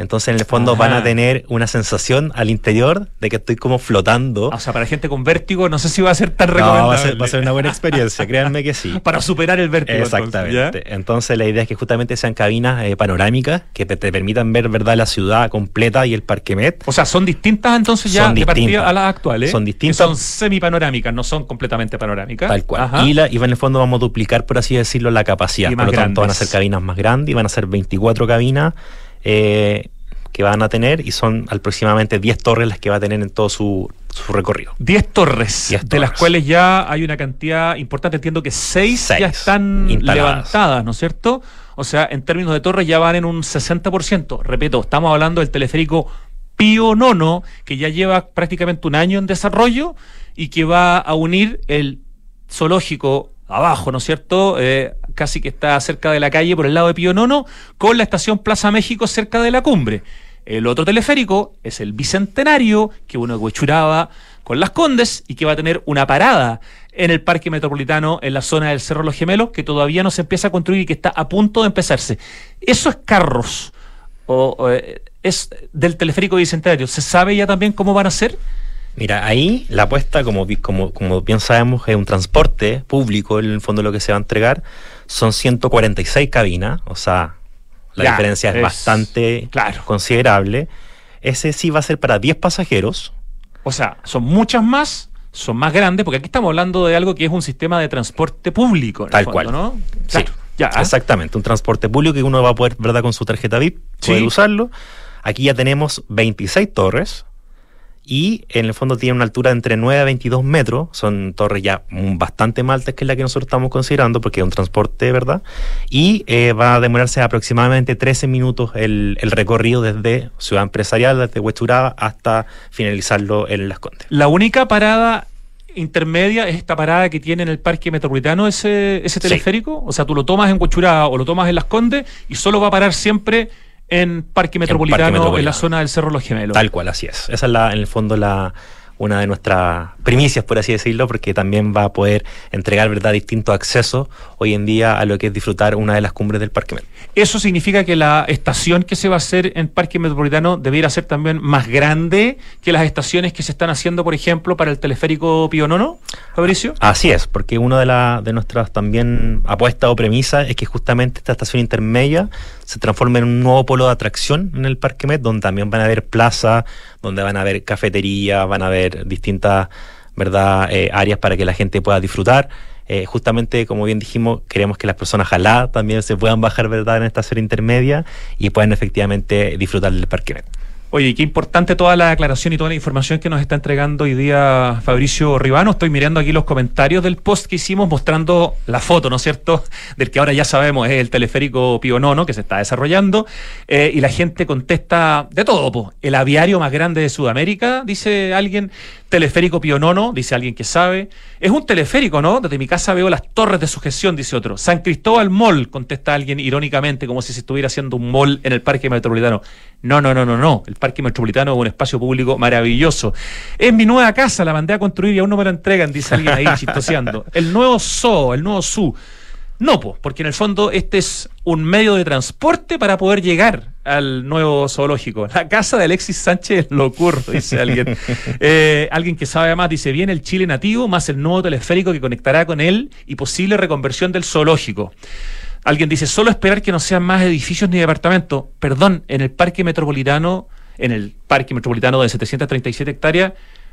[SPEAKER 1] Entonces, en el fondo, van a tener una sensación al interior de que estoy como flotando.
[SPEAKER 3] O sea, para gente con vértigo, no sé si va a ser tan recomendable.
[SPEAKER 1] No, va a ser, una buena experiencia, créanme que sí.
[SPEAKER 3] Para superar el vértigo.
[SPEAKER 1] Exactamente. Entonces, la idea es que justamente sean cabinas eh, panorámicas que te, permitan ver, ¿verdad?, la ciudad completa y el Parque Met.
[SPEAKER 3] O sea, son distintas entonces ya de partida a las actuales.
[SPEAKER 1] Son distintas.
[SPEAKER 3] son semipanorámicas, no son completamente panorámicas.
[SPEAKER 1] Tal cual. Y, la, y en el fondo vamos a duplicar, por así decirlo, la capacidad. por lo tanto, van a ser cabinas más grandes y van a ser 24 cabinas eh, que van a tener y son aproximadamente 10 torres las que va a tener en todo su, recorrido.
[SPEAKER 3] 10 torres, de las cuales ya hay una cantidad importante, entiendo que 6 ya están levantadas, ¿no es cierto? O sea, en términos de torres ya van en un 60%. Repito, estamos hablando del teleférico Pío Nono, que ya lleva prácticamente un año en desarrollo y que va a unir el zoológico abajo, ¿no es cierto? Eh, casi que está cerca de la calle por el lado de Pío Nono, con la estación Plaza México cerca de la cumbre. El otro teleférico es el Bicentenario, que uno huechuraba con las Condes y que va a tener una parada en el Parque Metropolitano, en la zona del Cerro Los Gemelos, que todavía no se empieza a construir y que está a punto de empezarse. Eso es carros, o, eh, es del teleférico Bicentenario. ¿Se sabe ya también cómo van a ser?
[SPEAKER 1] Mira, ahí la apuesta, como, como, como bien sabemos, es un transporte público, en el fondo lo que se va a entregar. Son 146 cabinas, o sea, la diferencia es, bastante considerable. Ese sí va a ser para 10 pasajeros.
[SPEAKER 3] O sea, son muchas más, son más grandes, porque aquí estamos hablando de algo que es un sistema de transporte público.
[SPEAKER 1] Tal cual. ¿no? Sí, ya. exactamente. Un transporte público que uno va a poder, ¿verdad? Con su tarjeta VIP, poder usarlo. Aquí ya tenemos 26 torres, y en el fondo tiene una altura entre 9 a 22 metros, son torres ya bastante más altas que la que nosotros estamos considerando porque es un transporte, ¿verdad? Y eh, va a demorarse aproximadamente 13 minutos el, recorrido desde Ciudad Empresarial, desde Huechuraba hasta finalizarlo en Las Condes.
[SPEAKER 3] La única parada intermedia es esta parada que tiene en el Parque Metropolitano ese, ese teleférico, o sea, tú lo tomas en Huechuraba o lo tomas en Las Condes y solo va a parar siempre en Parque Metropolitano, en, la zona del Cerro Los Gemelos.
[SPEAKER 1] Tal cual, así es. Esa es la, en el fondo la una de nuestras primicias, por así decirlo, porque también va a poder entregar verdad distintos accesos hoy en día a lo que es disfrutar una de las cumbres del Parque Met.
[SPEAKER 3] ¿Eso significa que la estación que se va a hacer en Parque Metropolitano debiera ser también más grande que las estaciones que se están haciendo, por ejemplo, para el teleférico Pío Nono, Fabricio?
[SPEAKER 1] Así es, porque una de, la, de nuestras también apuestas o premisas es que justamente esta estación intermedia se transforme en un nuevo polo de atracción en el Parque Met, donde también van a haber plazas, donde van a haber cafeterías, van a haber distintas ¿verdad? Eh, áreas para que la gente pueda disfrutar. Eh, justamente, como bien dijimos, queremos que las personas ojalá también se puedan bajar ¿verdad? en esta serie intermedia y puedan efectivamente disfrutar del Parque Met.
[SPEAKER 3] Oye, qué importante toda la aclaración y toda la información que nos está entregando hoy día Fabricio Ribano. Estoy mirando aquí los comentarios del post que hicimos mostrando la foto, ¿no es cierto? Del que ahora ya sabemos es el teleférico Pío Nono que se está desarrollando. Eh, y la gente contesta de todo, po. El aviario más grande de Sudamérica, dice alguien. Teleférico Pionono, dice alguien que sabe. Es un teleférico, ¿no? Desde mi casa veo las torres de sujeción, dice otro. San Cristóbal Mall, contesta alguien irónicamente, como si se estuviera haciendo un mall en el Parque Metropolitano. No, no, no, no, no. Parque Metropolitano es un espacio público maravilloso. Es mi nueva casa, la mandé a construir y aún no me la entregan, dice alguien ahí chistoseando. El nuevo zoo, el nuevo zoo. No, porque en el fondo este es un medio de transporte para poder llegar al nuevo zoológico. La casa de Alexis Sánchez lo ocurre, dice alguien. Eh, alguien que sabe más dice, viene el Chile nativo más el nuevo teleférico que conectará con él y posible reconversión del zoológico. Alguien dice, solo esperar que no sean más edificios ni departamentos. Perdón, en el parque metropolitano, en el parque metropolitano de 737 hectáreas,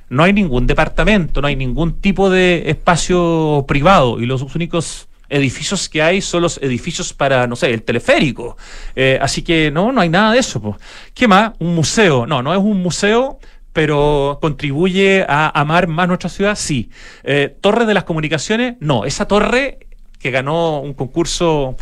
[SPEAKER 3] no hay ningún departamento, no hay ningún tipo de espacio privado y los únicos edificios que hay son los edificios para, no sé, el teleférico. Eh, así que no, no hay nada de eso. ¿Qué más? Un museo. No, no es un museo, pero contribuye a amar más nuestra ciudad, sí. Eh, torre de las comunicaciones, no. Esa torre que ganó un concurso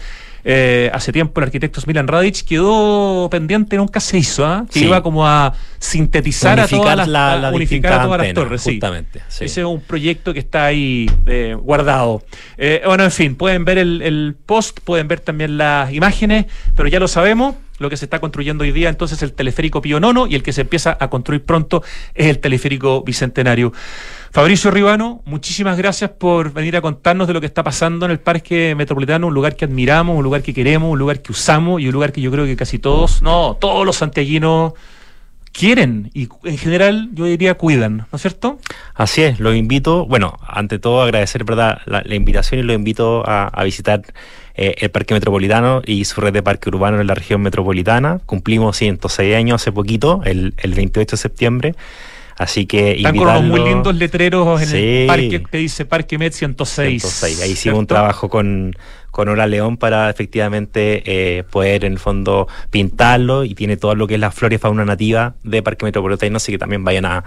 [SPEAKER 3] eh, hace tiempo el arquitecto Milan Radic quedó pendiente, nunca se hizo, ¿ah? que iba como a sintetizar a todas las, la, unificar a todas las torres. Justamente, Ese es un proyecto que está ahí eh, guardado. Eh, bueno, en fin, pueden ver el, el post, pueden ver también las imágenes, pero ya lo sabemos lo que se está construyendo hoy día, entonces el teleférico Pío Nono y el que se empieza a construir pronto es el teleférico Bicentenario. Fabricio Ribano, muchísimas gracias por venir a contarnos de lo que está pasando en el Parque Metropolitano, un lugar que admiramos, un lugar que queremos, un lugar que usamos y un lugar que yo creo que casi todos, no, todos los santiaguinos quieren y en general yo diría cuidan, ¿no es cierto?
[SPEAKER 1] Así es, los invito, bueno, ante todo agradecer ¿verdad? La, invitación y los invito a, visitar eh, el Parque Metropolitano y su red de parque urbano en la región metropolitana. Cumplimos 106 años hace poquito, el, el 28 de septiembre. Así que
[SPEAKER 3] Están con unos muy lindos letreros en el parque que dice Parque Met 106.
[SPEAKER 1] 106. Ahí hicimos un trabajo con, con Hora León para efectivamente eh, poder en el fondo pintarlo y tiene todo lo que es la flora y fauna nativa de Parque Metropolitano, así que también vayan a,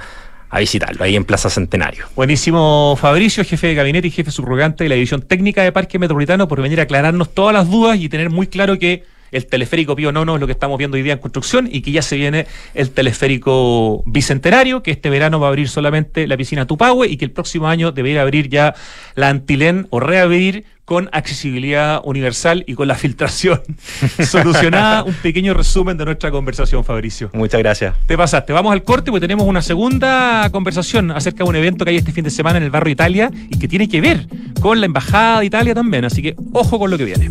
[SPEAKER 1] a visitarlo, ahí en Plaza Centenario.
[SPEAKER 3] Buenísimo, Fabricio, jefe de gabinete y jefe subrogante de la división técnica de Parque Metropolitano, por venir a aclararnos todas las dudas y tener muy claro que el teleférico Pío Nono es lo que estamos viendo hoy día en construcción y que ya se viene el teleférico bicentenario, que este verano va a abrir solamente la piscina Tupahue y que el próximo año debería abrir ya la Antilén o reabrir con accesibilidad universal y con la filtración solucionada. Un pequeño resumen de nuestra conversación, Fabricio.
[SPEAKER 1] Muchas gracias.
[SPEAKER 3] Te pasaste. Vamos al corte porque tenemos una segunda conversación acerca de un evento que hay este fin de semana en el barrio Italia y que tiene que ver con la Embajada de Italia también. Así que ojo con lo que viene.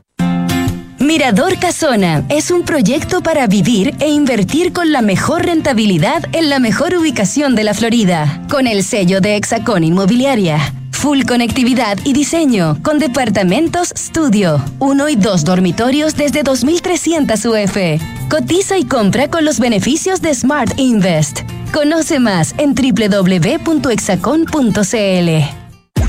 [SPEAKER 4] Mirador Casona es un proyecto para vivir e invertir con la mejor rentabilidad en la mejor ubicación de la Florida, con el sello de Hexacón Inmobiliaria. Full conectividad y diseño, con departamentos estudio, uno y dos dormitorios desde 2.300 UF. Cotiza y compra con los beneficios de Smart Invest. Conoce más en www.exacon.cl.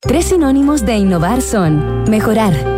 [SPEAKER 4] Tres sinónimos de innovar son mejorar,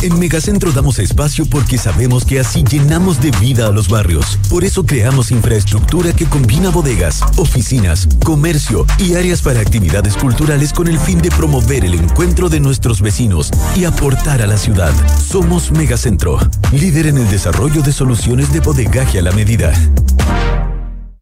[SPEAKER 5] En Megacentro damos espacio porque sabemos que así llenamos de vida a los barrios. Por eso creamos infraestructura que combina bodegas, oficinas, comercio y áreas para actividades culturales con el fin de promover el encuentro de nuestros vecinos y aportar a la ciudad. Somos Megacentro, líder en el desarrollo de soluciones de bodegaje a la medida.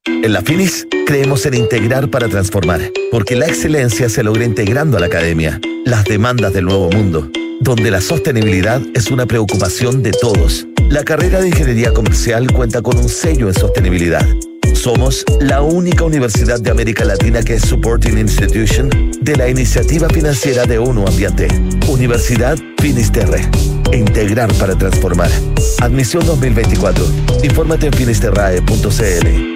[SPEAKER 6] En la Finis creemos en integrar para transformar, porque la excelencia se logra integrando a la academia, las demandas del nuevo mundo, donde la sostenibilidad es una preocupación de todos. La carrera de Ingeniería Comercial cuenta con un sello en sostenibilidad. Somos la única universidad de América Latina que es Supporting Institution de la iniciativa financiera de ONU Ambiente. Universidad Finisterre. Integrar para transformar. Admisión 2024. Infórmate en finisterrae.cl.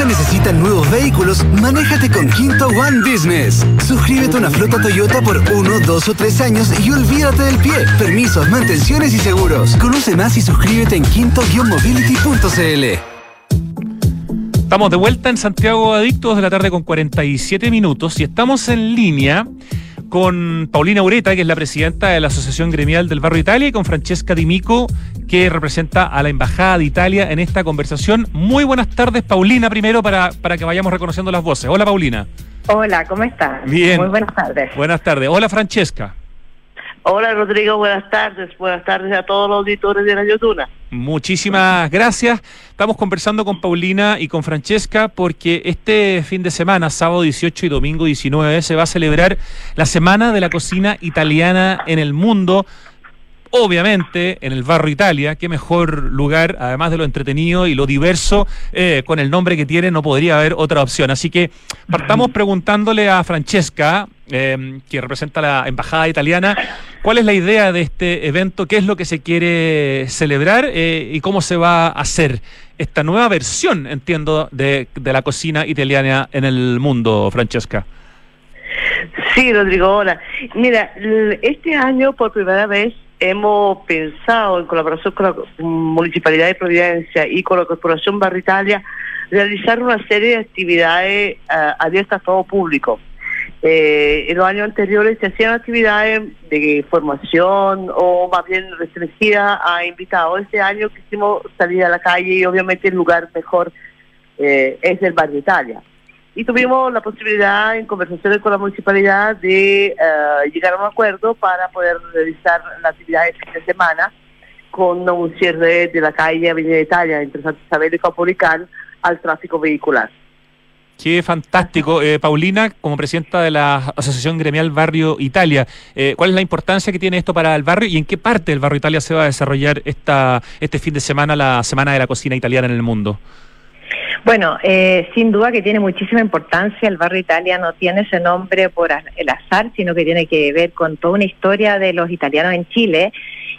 [SPEAKER 7] Empresa necesita nuevos vehículos, manéjate con Quinto One Business. Suscríbete a una flota Toyota por uno, dos o tres años y olvídate del pie. Permisos, mantenciones y seguros. Conoce más y suscríbete en quinto-mobility.cl.
[SPEAKER 3] Estamos de vuelta en Santiago Adictos de la tarde con 47 minutos y estamos en línea con Paulina Ureta, que es la presidenta de la Asociación Gremial del Barrio Italia, y con Francesca D'Imico, que representa a la Embajada de Italia en esta conversación. Muy buenas tardes, Paulina, primero para, para que vayamos reconociendo las voces. Hola, Paulina.
[SPEAKER 8] Hola, ¿cómo estás?
[SPEAKER 3] Bien.
[SPEAKER 8] Muy buenas tardes.
[SPEAKER 3] Buenas tardes. Hola, Francesca.
[SPEAKER 9] Hola Rodrigo, buenas tardes. Buenas tardes a todos los auditores de Radio Tuna.
[SPEAKER 3] Muchísimas gracias. Estamos conversando con Paulina y con Francesca porque este fin de semana, sábado 18 y domingo 19, se va a celebrar la Semana de la Cocina Italiana en el Mundo. Obviamente, en el Barrio Italia, qué mejor lugar, además de lo entretenido y lo diverso, eh, con el nombre que tiene, no podría haber otra opción. Así que partamos preguntándole a Francesca, eh, que representa la Embajada Italiana, cuál es la idea de este evento, qué es lo que se quiere celebrar eh, y cómo se va a hacer esta nueva versión, entiendo, de, de la cocina italiana en el mundo, Francesca.
[SPEAKER 9] Sí, Rodrigo, hola. Mira, este año por primera vez hemos pensado en colaboración con la Municipalidad de Providencia y con la Corporación Barrio Italia realizar una serie de actividades ah, abiertas a todo público. Eh, en los años anteriores se hacían actividades de formación o más bien restringidas a invitados. Este año quisimos salir a la calle y obviamente el lugar mejor eh, es el Barrio Italia. Y tuvimos la posibilidad en conversaciones con la municipalidad de eh, llegar a un acuerdo para poder realizar la actividad de fin de semana con un cierre de la calle Avenida Italia entre Santa Isabel y Capolicán al tráfico vehicular.
[SPEAKER 3] Qué fantástico. Eh, Paulina, como presidenta de la Asociación Gremial Barrio Italia, eh, ¿cuál es la importancia que tiene esto para el barrio y en qué parte del Barrio Italia se va a desarrollar esta, este fin de semana, la Semana de la Cocina Italiana en el Mundo?
[SPEAKER 8] Bueno, eh, sin duda que tiene muchísima importancia. El barrio Italia no tiene ese nombre por el azar, sino que tiene que ver con toda una historia de los italianos en Chile.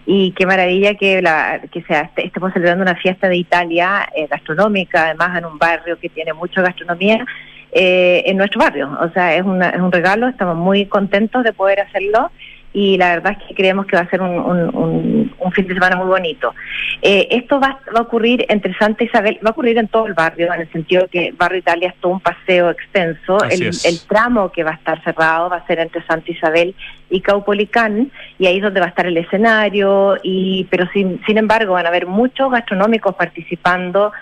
[SPEAKER 8] Y qué maravilla que, la, que sea, este- estemos celebrando una fiesta de Italia eh, gastronómica, además en un barrio que tiene mucha gastronomía eh, en nuestro barrio. O sea, es, una- es un regalo, estamos muy contentos de poder hacerlo y la verdad es que creemos que va a ser un, un- un- un fin de semana muy bonito. Eh, esto va, va a ocurrir entre Santa Isabel, va a ocurrir en todo el barrio, en el sentido que Barrio Italia es todo un paseo extenso. El, el tramo que va a estar cerrado va a ser entre Santa Isabel y Caupolicán, y ahí es donde va a estar el escenario, y pero sin, sin embargo van a haber muchos gastronómicos participando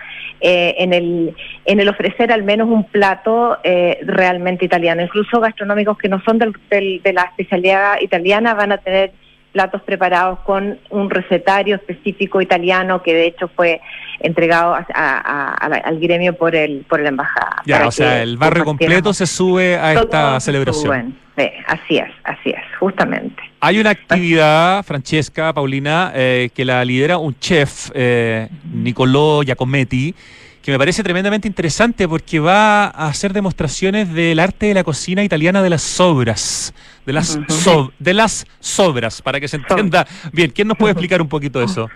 [SPEAKER 8] eh, en, el, en el ofrecer al menos un plato eh, realmente italiano. Incluso gastronómicos que no son del- del- de la especialidad italiana van a tener platos preparados con un recetario específico italiano que de hecho fue entregado a- a- al gremio por el por la embajada.
[SPEAKER 3] Ya, o sea, el barrio completo se sube a esta celebración.
[SPEAKER 8] Sí, así es, así es, justamente.
[SPEAKER 3] Hay una actividad, Francesca, Paulina, eh, que la lidera un chef, eh, Nicolò Giacometti, que me parece tremendamente interesante porque va a hacer demostraciones del arte de la cocina italiana de las sobras. De las, so- de las sobras, para que se entienda bien. ¿Quién nos puede explicar un poquito eso?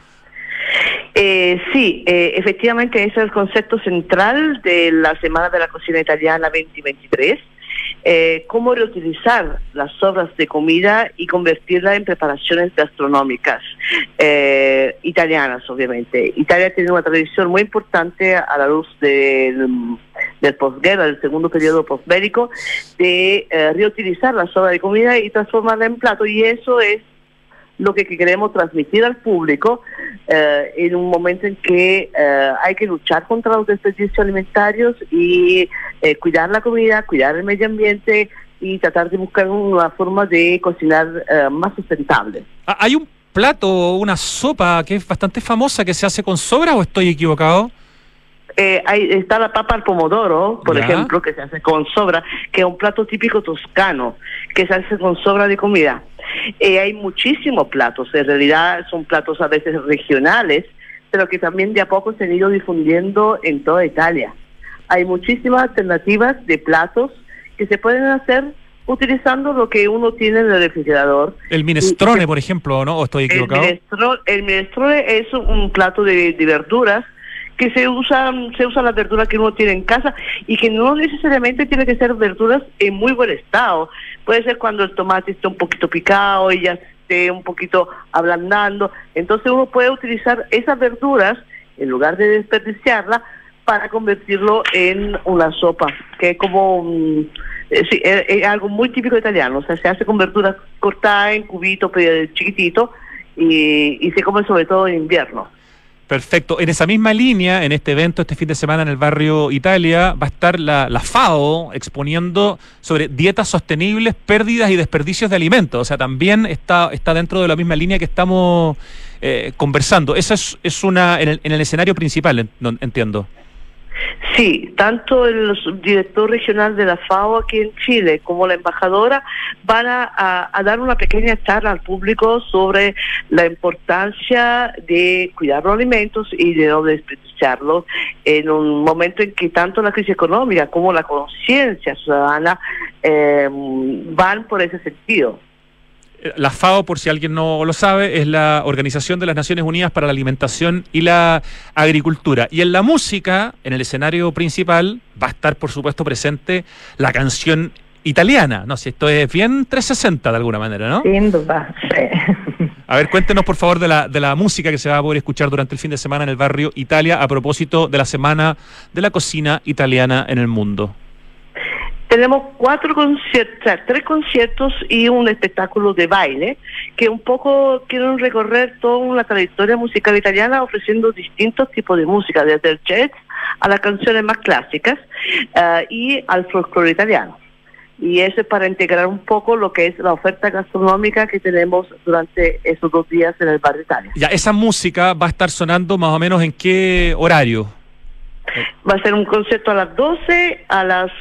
[SPEAKER 9] Eh, sí, eh, efectivamente ese es el concepto central de la Semana de la Cocina Italiana 2023. Eh, cómo reutilizar las sobras de comida y convertirla en preparaciones gastronómicas eh, italianas, obviamente. Italia tiene una tradición muy importante a la luz del, del posguerra, del segundo periodo postbélico, de eh, reutilizar la sobra de comida y transformarla en plato, y eso es lo que queremos transmitir al público eh, en un momento en que eh, hay que luchar contra los desperdicios alimentarios y eh, cuidar la comida, cuidar el medio ambiente y tratar de buscar una forma de cocinar más sustentable.
[SPEAKER 3] Ah, ¿Hay un plato, una sopa que es bastante famosa que se hace con sobra o estoy equivocado?
[SPEAKER 9] Eh, hay, está la papa al pomodoro, por
[SPEAKER 3] Ya.
[SPEAKER 9] ejemplo, que se hace con sobra, que es un plato típico toscano, que se hace con sobra de comida. Eh, hay muchísimos platos, en realidad son platos a veces regionales, pero que también de a poco se han ido difundiendo en toda Italia. Hay muchísimas alternativas de platos que se pueden hacer utilizando lo que uno tiene en el refrigerador.
[SPEAKER 3] El minestrone, por ejemplo, ¿no? ¿O estoy
[SPEAKER 9] El
[SPEAKER 3] equivocado?
[SPEAKER 9] minestrone, el minestrone es un plato de, de verduras que se usan se usan las verduras que uno tiene en casa y que no necesariamente tiene que ser verduras en muy buen estado. Puede ser cuando el tomate esté un poquito picado y ya esté un poquito ablandando. Entonces uno puede utilizar esas verduras en lugar de desperdiciarla para convertirlo en una sopa, que es como sí, es, algo muy típico italiano, o sea, se hace con verduras cortadas en cubitos chiquititos y, y se come sobre todo en invierno.
[SPEAKER 3] Perfecto. En esa misma línea, en este evento, este fin de semana en el barrio Italia, va a estar la, la FAO exponiendo sobre dietas sostenibles, pérdidas y desperdicios de alimentos. O sea, también está, está dentro de la misma línea que estamos eh, conversando. Esa es, es una en el, en el escenario principal, entiendo.
[SPEAKER 9] Sí, tanto el subdirector regional de la FAO aquí en Chile como la embajadora van a dar una pequeña charla al público sobre la importancia de cuidar los alimentos y de no desperdiciarlos en un momento en que tanto la crisis económica como la conciencia ciudadana eh, van por ese sentido.
[SPEAKER 3] La FAO, por si alguien no lo sabe, es la Organización de las Naciones Unidas para la Alimentación y la Agricultura. Y en la música, en el escenario principal, va a estar, por supuesto, presente la canción italiana. No sé, esto es bien 360 de alguna manera, ¿no?
[SPEAKER 8] Sin duda, sí.
[SPEAKER 3] A ver, cuéntenos, por favor, de la, de la música que se va a poder escuchar durante el fin de semana en el barrio Italia a propósito de la Semana de la Cocina Italiana en el Mundo.
[SPEAKER 9] Tenemos cuatro conciertos, o sea, tres conciertos y un espectáculo de baile que un poco quieren recorrer toda la trayectoria musical italiana ofreciendo distintos tipos de música, desde el jazz a las canciones más clásicas eh, y al folclore italiano. Y eso es para integrar un poco lo que es la oferta gastronómica que tenemos durante esos dos días en el barrio Italia.
[SPEAKER 3] Ya, esa música va a estar sonando más o menos en qué horario.
[SPEAKER 9] Va a ser un concierto a las 12, a las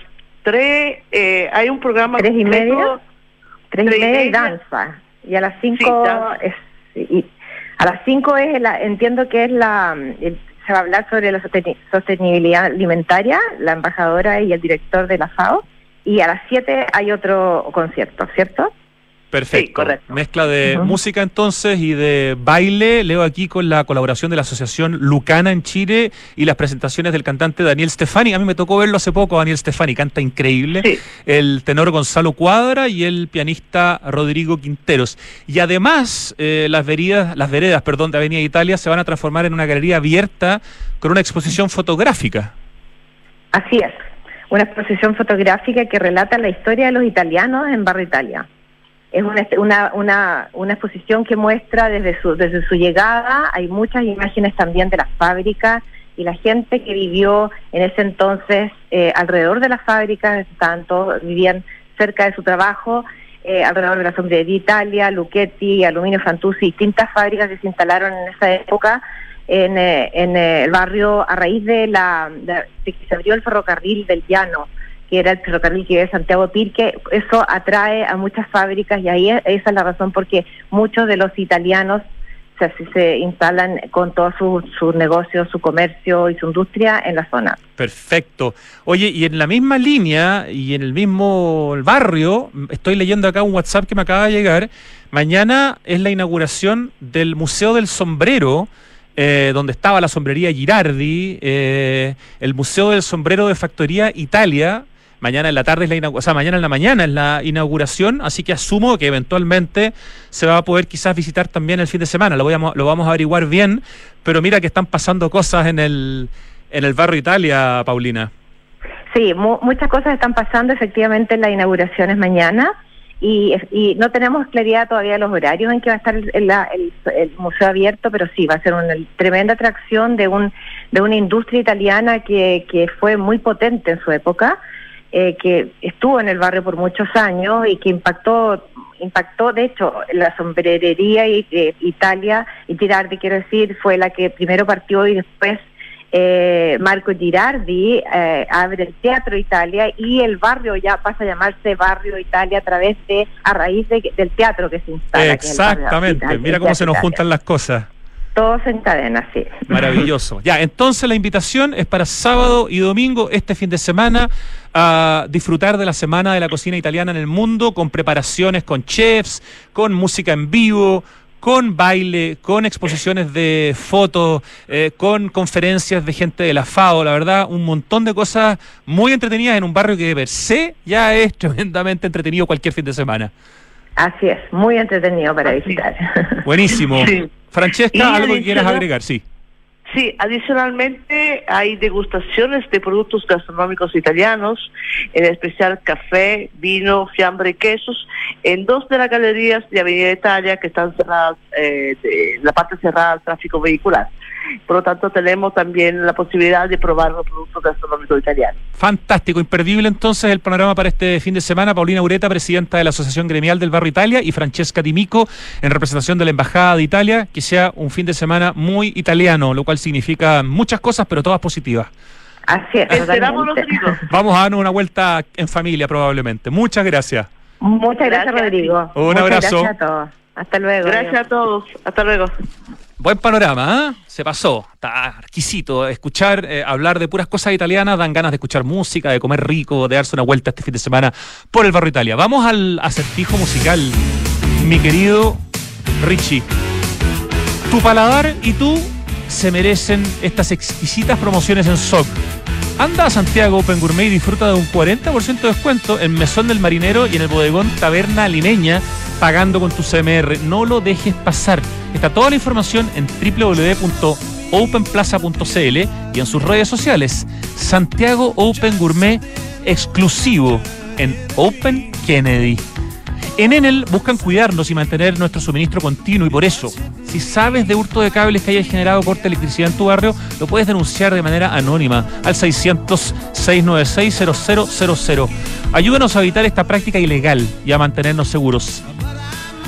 [SPEAKER 9] 3, eh, hay un programa...
[SPEAKER 8] ¿Tres y media? Tres y
[SPEAKER 9] tres y
[SPEAKER 8] media y danza. Y a las cinco es, y a las cinco es la, entiendo que es la el- se va a hablar sobre la sosteni- sostenibilidad alimentaria, la embajadora y el director de la FAO. Y a las siete hay otro concierto, ¿cierto?
[SPEAKER 3] Perfecto.
[SPEAKER 8] correcto.
[SPEAKER 3] Mezcla de música entonces y de baile. Leo aquí con la colaboración de la Asociación Lucana en Chile y las presentaciones del cantante Daniel Stefani. A mí me tocó verlo hace poco, Daniel Stefani, canta increíble. El tenor Gonzalo Cuadra y el pianista Rodrigo Quinteros. Y además, eh, las veredas, las veredas, perdón, de Avenida Italia se van a transformar en una galería abierta con una exposición fotográfica.
[SPEAKER 8] Así es. Una exposición fotográfica que relata la historia de los italianos en Barrio Italia. Es una, una, una, exposición que muestra desde su, desde su llegada, hay muchas imágenes también de las fábricas y la gente que vivió en ese entonces eh, alrededor de las fábricas, todos, vivían cerca de su trabajo, eh, alrededor de la sombrería de Italia, Luchetti, Aluminio Fantuzzi, distintas fábricas que se instalaron en esa época en, eh, el barrio a raíz de la de que se abrió el ferrocarril del llano que era el ferrocarril que iba de Santiago Pirque, eso atrae a muchas fábricas y ahí es- esa es la razón porque muchos de los italianos se, se- instalan con todos sus su negocios, su comercio y su industria en la zona.
[SPEAKER 3] Perfecto. Oye, y en la misma línea y en el mismo barrio, estoy leyendo acá un WhatsApp que me acaba de llegar. Mañana es la inauguración del Museo del Sombrero eh, donde estaba la sombrería Girardi, eh, el Museo del Sombrero de Factoría Italia. Mañana en la tarde es la inauguración, o sea, mañana en la mañana es la inauguración, así que asumo que eventualmente se va a poder quizás visitar también el fin de semana. Lo, voy a- lo vamos a averiguar bien, pero mira que están pasando cosas en el, en el barrio Italia, Paulina.
[SPEAKER 8] Sí, mu- muchas cosas están pasando. Efectivamente, la inauguración es mañana y, no tenemos claridad todavía de los horarios en que va a estar el, el- la- el- el museo abierto, pero sí, va a ser una tremenda atracción de, un, de una industria italiana que, que fue muy potente en su época, eh, que estuvo en el barrio por muchos años y que impactó impactó, de hecho, la sombrerería y, eh, Italia, y Girardi, quiero decir, fue la que primero partió y después eh, Marco Girardi eh, abre el Teatro Italia y el barrio ya pasa a llamarse Barrio Italia a través de, a raíz de- del teatro que se instala.
[SPEAKER 3] Exactamente,
[SPEAKER 8] Italia,
[SPEAKER 3] mira cómo se nos juntan las cosas.
[SPEAKER 8] Todo se encadena, sí.
[SPEAKER 3] Maravilloso. Ya, entonces la invitación es para sábado y domingo, este fin de semana, a disfrutar de la Semana de la Cocina Italiana en el Mundo, con preparaciones con chefs, con música en vivo, con baile, con exposiciones de fotos, eh, con conferencias de gente de la FAO, la verdad, un montón de cosas muy entretenidas en un barrio que per se ya es tremendamente entretenido cualquier fin de semana.
[SPEAKER 8] Así es, muy entretenido para visitar.
[SPEAKER 3] Buenísimo.
[SPEAKER 9] Sí.
[SPEAKER 3] Francesca,
[SPEAKER 9] Y
[SPEAKER 3] algo que quieras agregar, sí.
[SPEAKER 9] Sí, adicionalmente hay degustaciones de productos gastronómicos italianos, en especial café, vino, fiambre y quesos, en dos de las galerías de Avenida Italia que están cerradas, eh, de la parte cerrada al tráfico vehicular. Por lo tanto, tenemos también la posibilidad de probar los productos gastronómicos italianos.
[SPEAKER 3] Fantástico, imperdible entonces el panorama para este fin de semana. Paulina Ureta, presidenta de la Asociación Gremial del Barrio Italia, y Francesca Timico, en representación de la Embajada de Italia, que sea un fin de semana muy italiano, lo cual significa muchas cosas, pero todas positivas.
[SPEAKER 8] Así es.
[SPEAKER 9] Esperamos. Rodrigo.
[SPEAKER 3] Vamos a darnos una vuelta en familia probablemente. Muchas gracias.
[SPEAKER 8] Muchas gracias,
[SPEAKER 9] Gracias.
[SPEAKER 8] Rodrigo.
[SPEAKER 3] Un
[SPEAKER 8] Muchas
[SPEAKER 3] abrazo.
[SPEAKER 8] Gracias a todos. Hasta luego.
[SPEAKER 9] Gracias a todos. Hasta luego.
[SPEAKER 3] Buen panorama, ¿eh? Se pasó. Está exquisito. Escuchar, eh, hablar de puras cosas italianas, dan ganas de escuchar música, de comer rico, de darse una vuelta este fin de semana por el barrio Italia. Vamos al acertijo musical, mi querido Richie. Tu paladar y tú se merecen estas exquisitas promociones en SOC. Anda a Santiago Open Gourmet y disfruta de un 40% de descuento en Mesón del Marinero y en el bodegón Taberna Limeña pagando con tu CMR. No lo dejes pasar. Está toda la información en www.openplaza.cl y en sus redes sociales. Santiago Open Gourmet exclusivo en Open Kennedy. En Enel buscan cuidarnos y mantener nuestro suministro continuo y por eso, si sabes de hurto de cables que haya generado corte de electricidad en tu barrio, lo puedes denunciar de manera anónima al 600-696-0000. Ayúdanos a evitar esta práctica ilegal y a mantenernos seguros.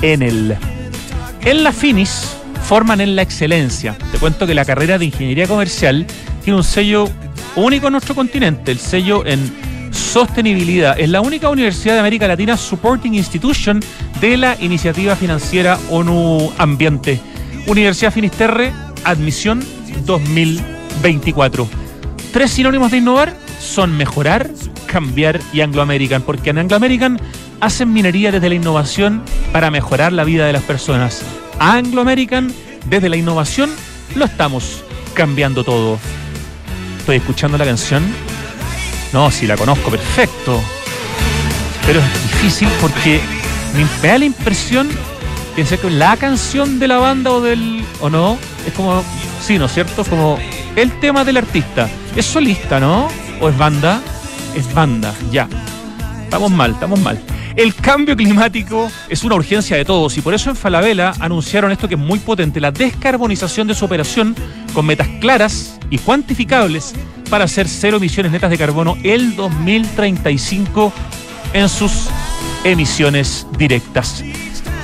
[SPEAKER 3] En la Finis forman en la excelencia. Te cuento que la carrera de ingeniería comercial tiene un sello único en nuestro continente, el sello en sostenibilidad. Es la única universidad de América Latina Supporting Institution de la iniciativa financiera ONU Ambiente. Universidad Finisterre, admisión 2024. Tres sinónimos de innovar son mejorar, cambiar y Anglo American, porque en Anglo American hacen minería desde la innovación para mejorar la vida de las personas. Anglo American, desde la innovación, lo estamos cambiando todo. Estoy escuchando la canción. No, si la conozco perfecto. Pero es difícil porque me da la impresión es que la canción de la banda o del. o no, es como. Sí, ¿no es cierto? Como el tema del artista. Es solista, ¿no? ¿O es banda? Es banda, ya. Estamos mal, estamos mal. El cambio climático es una urgencia de todos y por eso en Falabella anunciaron esto que es muy potente, la descarbonización de su operación con metas claras y cuantificables para hacer cero emisiones netas de carbono el 2035 en sus emisiones directas.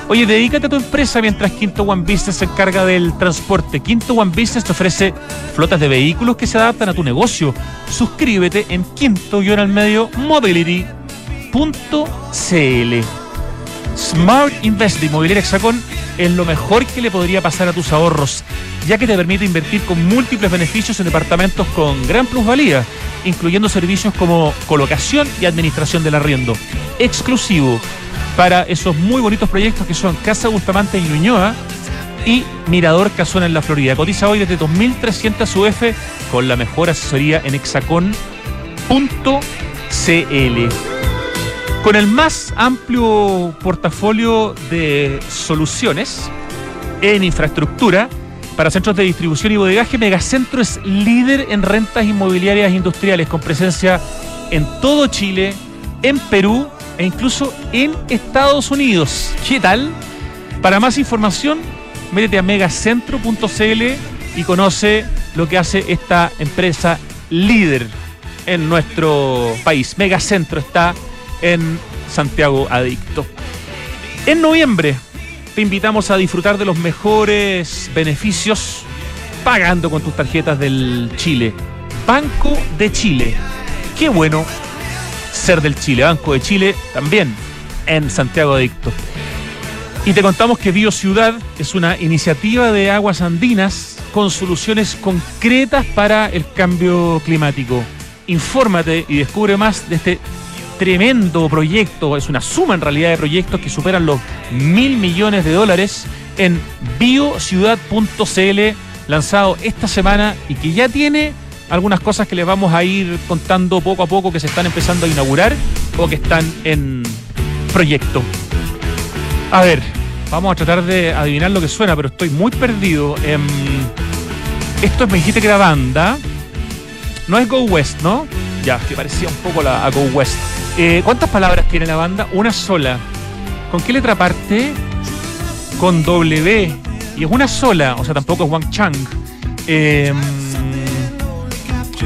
[SPEAKER 3] Oye, dedícate a tu empresa mientras Quinto One Business se encarga del transporte. Quinto One Business te ofrece flotas de vehículos que se adaptan a tu negocio. Suscríbete en quinto-al-medio mobility.cl. Smart Invest de Inmobiliaria es lo mejor que le podría pasar a tus ahorros, ya que te permite invertir con múltiples beneficios en departamentos con gran plusvalía, incluyendo servicios como colocación y administración del arriendo, exclusivo para esos muy bonitos proyectos que son Casa Bustamante en Ñuñoa y Mirador Casona en la Florida. Cotiza hoy desde 2.300 UF con la mejor asesoría en hexacon.cl. Con el más amplio portafolio de soluciones en infraestructura para centros de distribución y bodegaje, Megacentro es líder en rentas inmobiliarias industriales con presencia en todo Chile, en Perú e incluso en Estados Unidos. ¿Qué tal? Para más información, métete a megacentro.cl y conoce lo que hace esta empresa líder en nuestro país. Megacentro está en Santiago Adicto. En noviembre te invitamos a disfrutar de los mejores beneficios pagando con tus tarjetas del Chile. Banco de Chile. Qué bueno ser del Chile. Banco de Chile también en Santiago Adicto. Y te contamos que BioCiudad es una iniciativa de aguas andinas con soluciones concretas para el cambio climático. Infórmate y descubre más de este tremendo proyecto, es una suma en realidad de proyectos que superan los mil millones de dólares en biociudad.cl, lanzado esta semana y que ya tiene algunas cosas que les vamos a ir contando poco a poco que se están empezando a inaugurar o que están en proyecto. A ver, vamos a tratar de adivinar lo que suena, pero estoy muy perdido. en esto me dijiste que era banda. No es Go West, ¿no? Ya, que parecía un poco la, a Go West. Eh, ¿Cuántas palabras tiene la banda? Una sola. ¿Con qué letra parte? Con W. Y es una sola, o sea, tampoco es Wang Chang. Em,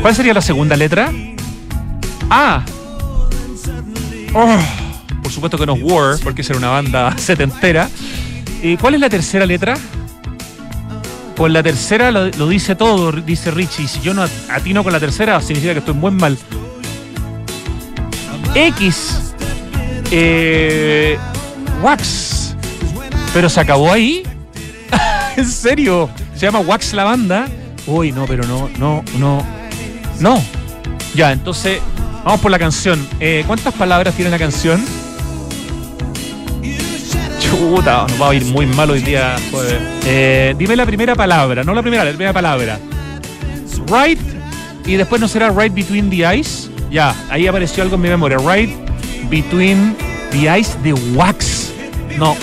[SPEAKER 3] ¿Cuál sería la segunda letra? Ah. Oh, por supuesto que no es War, porque es una banda setentera. Eh, ¿Cuál es la tercera letra? Con la tercera lo, dice todo, dice Richie. Si yo no atino con la tercera, significa que estoy muy mal. X. Eh, Wax. Pero se acabó ahí. ¿En serio? Se llama Wax la banda. Uy, no, pero no, no, no. No. Ya, entonces, vamos por la canción. Eh, ¿Cuántas palabras tiene la canción? Chuta, nos va a ir muy mal hoy día. Eh, dime la primera palabra, no la primera, la primera palabra. Right, y después no será right between the eyes. Ya, ahí apareció algo en mi memoria. Right between the eyes de Wax. No.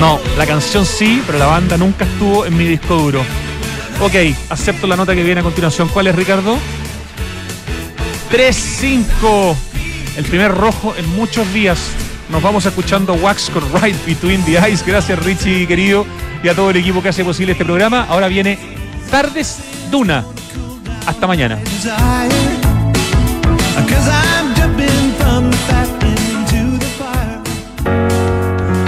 [SPEAKER 3] No, la canción sí, pero la banda nunca estuvo en mi disco duro. Ok, acepto la nota que viene a continuación. ¿Cuál es, Ricardo? 3-5. El primer rojo en muchos días. Nos vamos escuchando Wax con Right Between the Eyes. Gracias, Richie, querido, y a todo el equipo que hace posible este programa. Ahora viene Tardes Duna. Hasta mañana.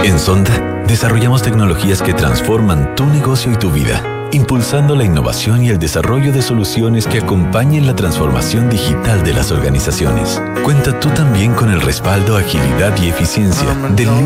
[SPEAKER 5] En Sonda desarrollamos tecnologías que transforman tu negocio y tu vida, impulsando la innovación y el desarrollo de soluciones que acompañen la transformación digital de las organizaciones. Cuenta tú también con el respaldo, agilidad y eficiencia del líder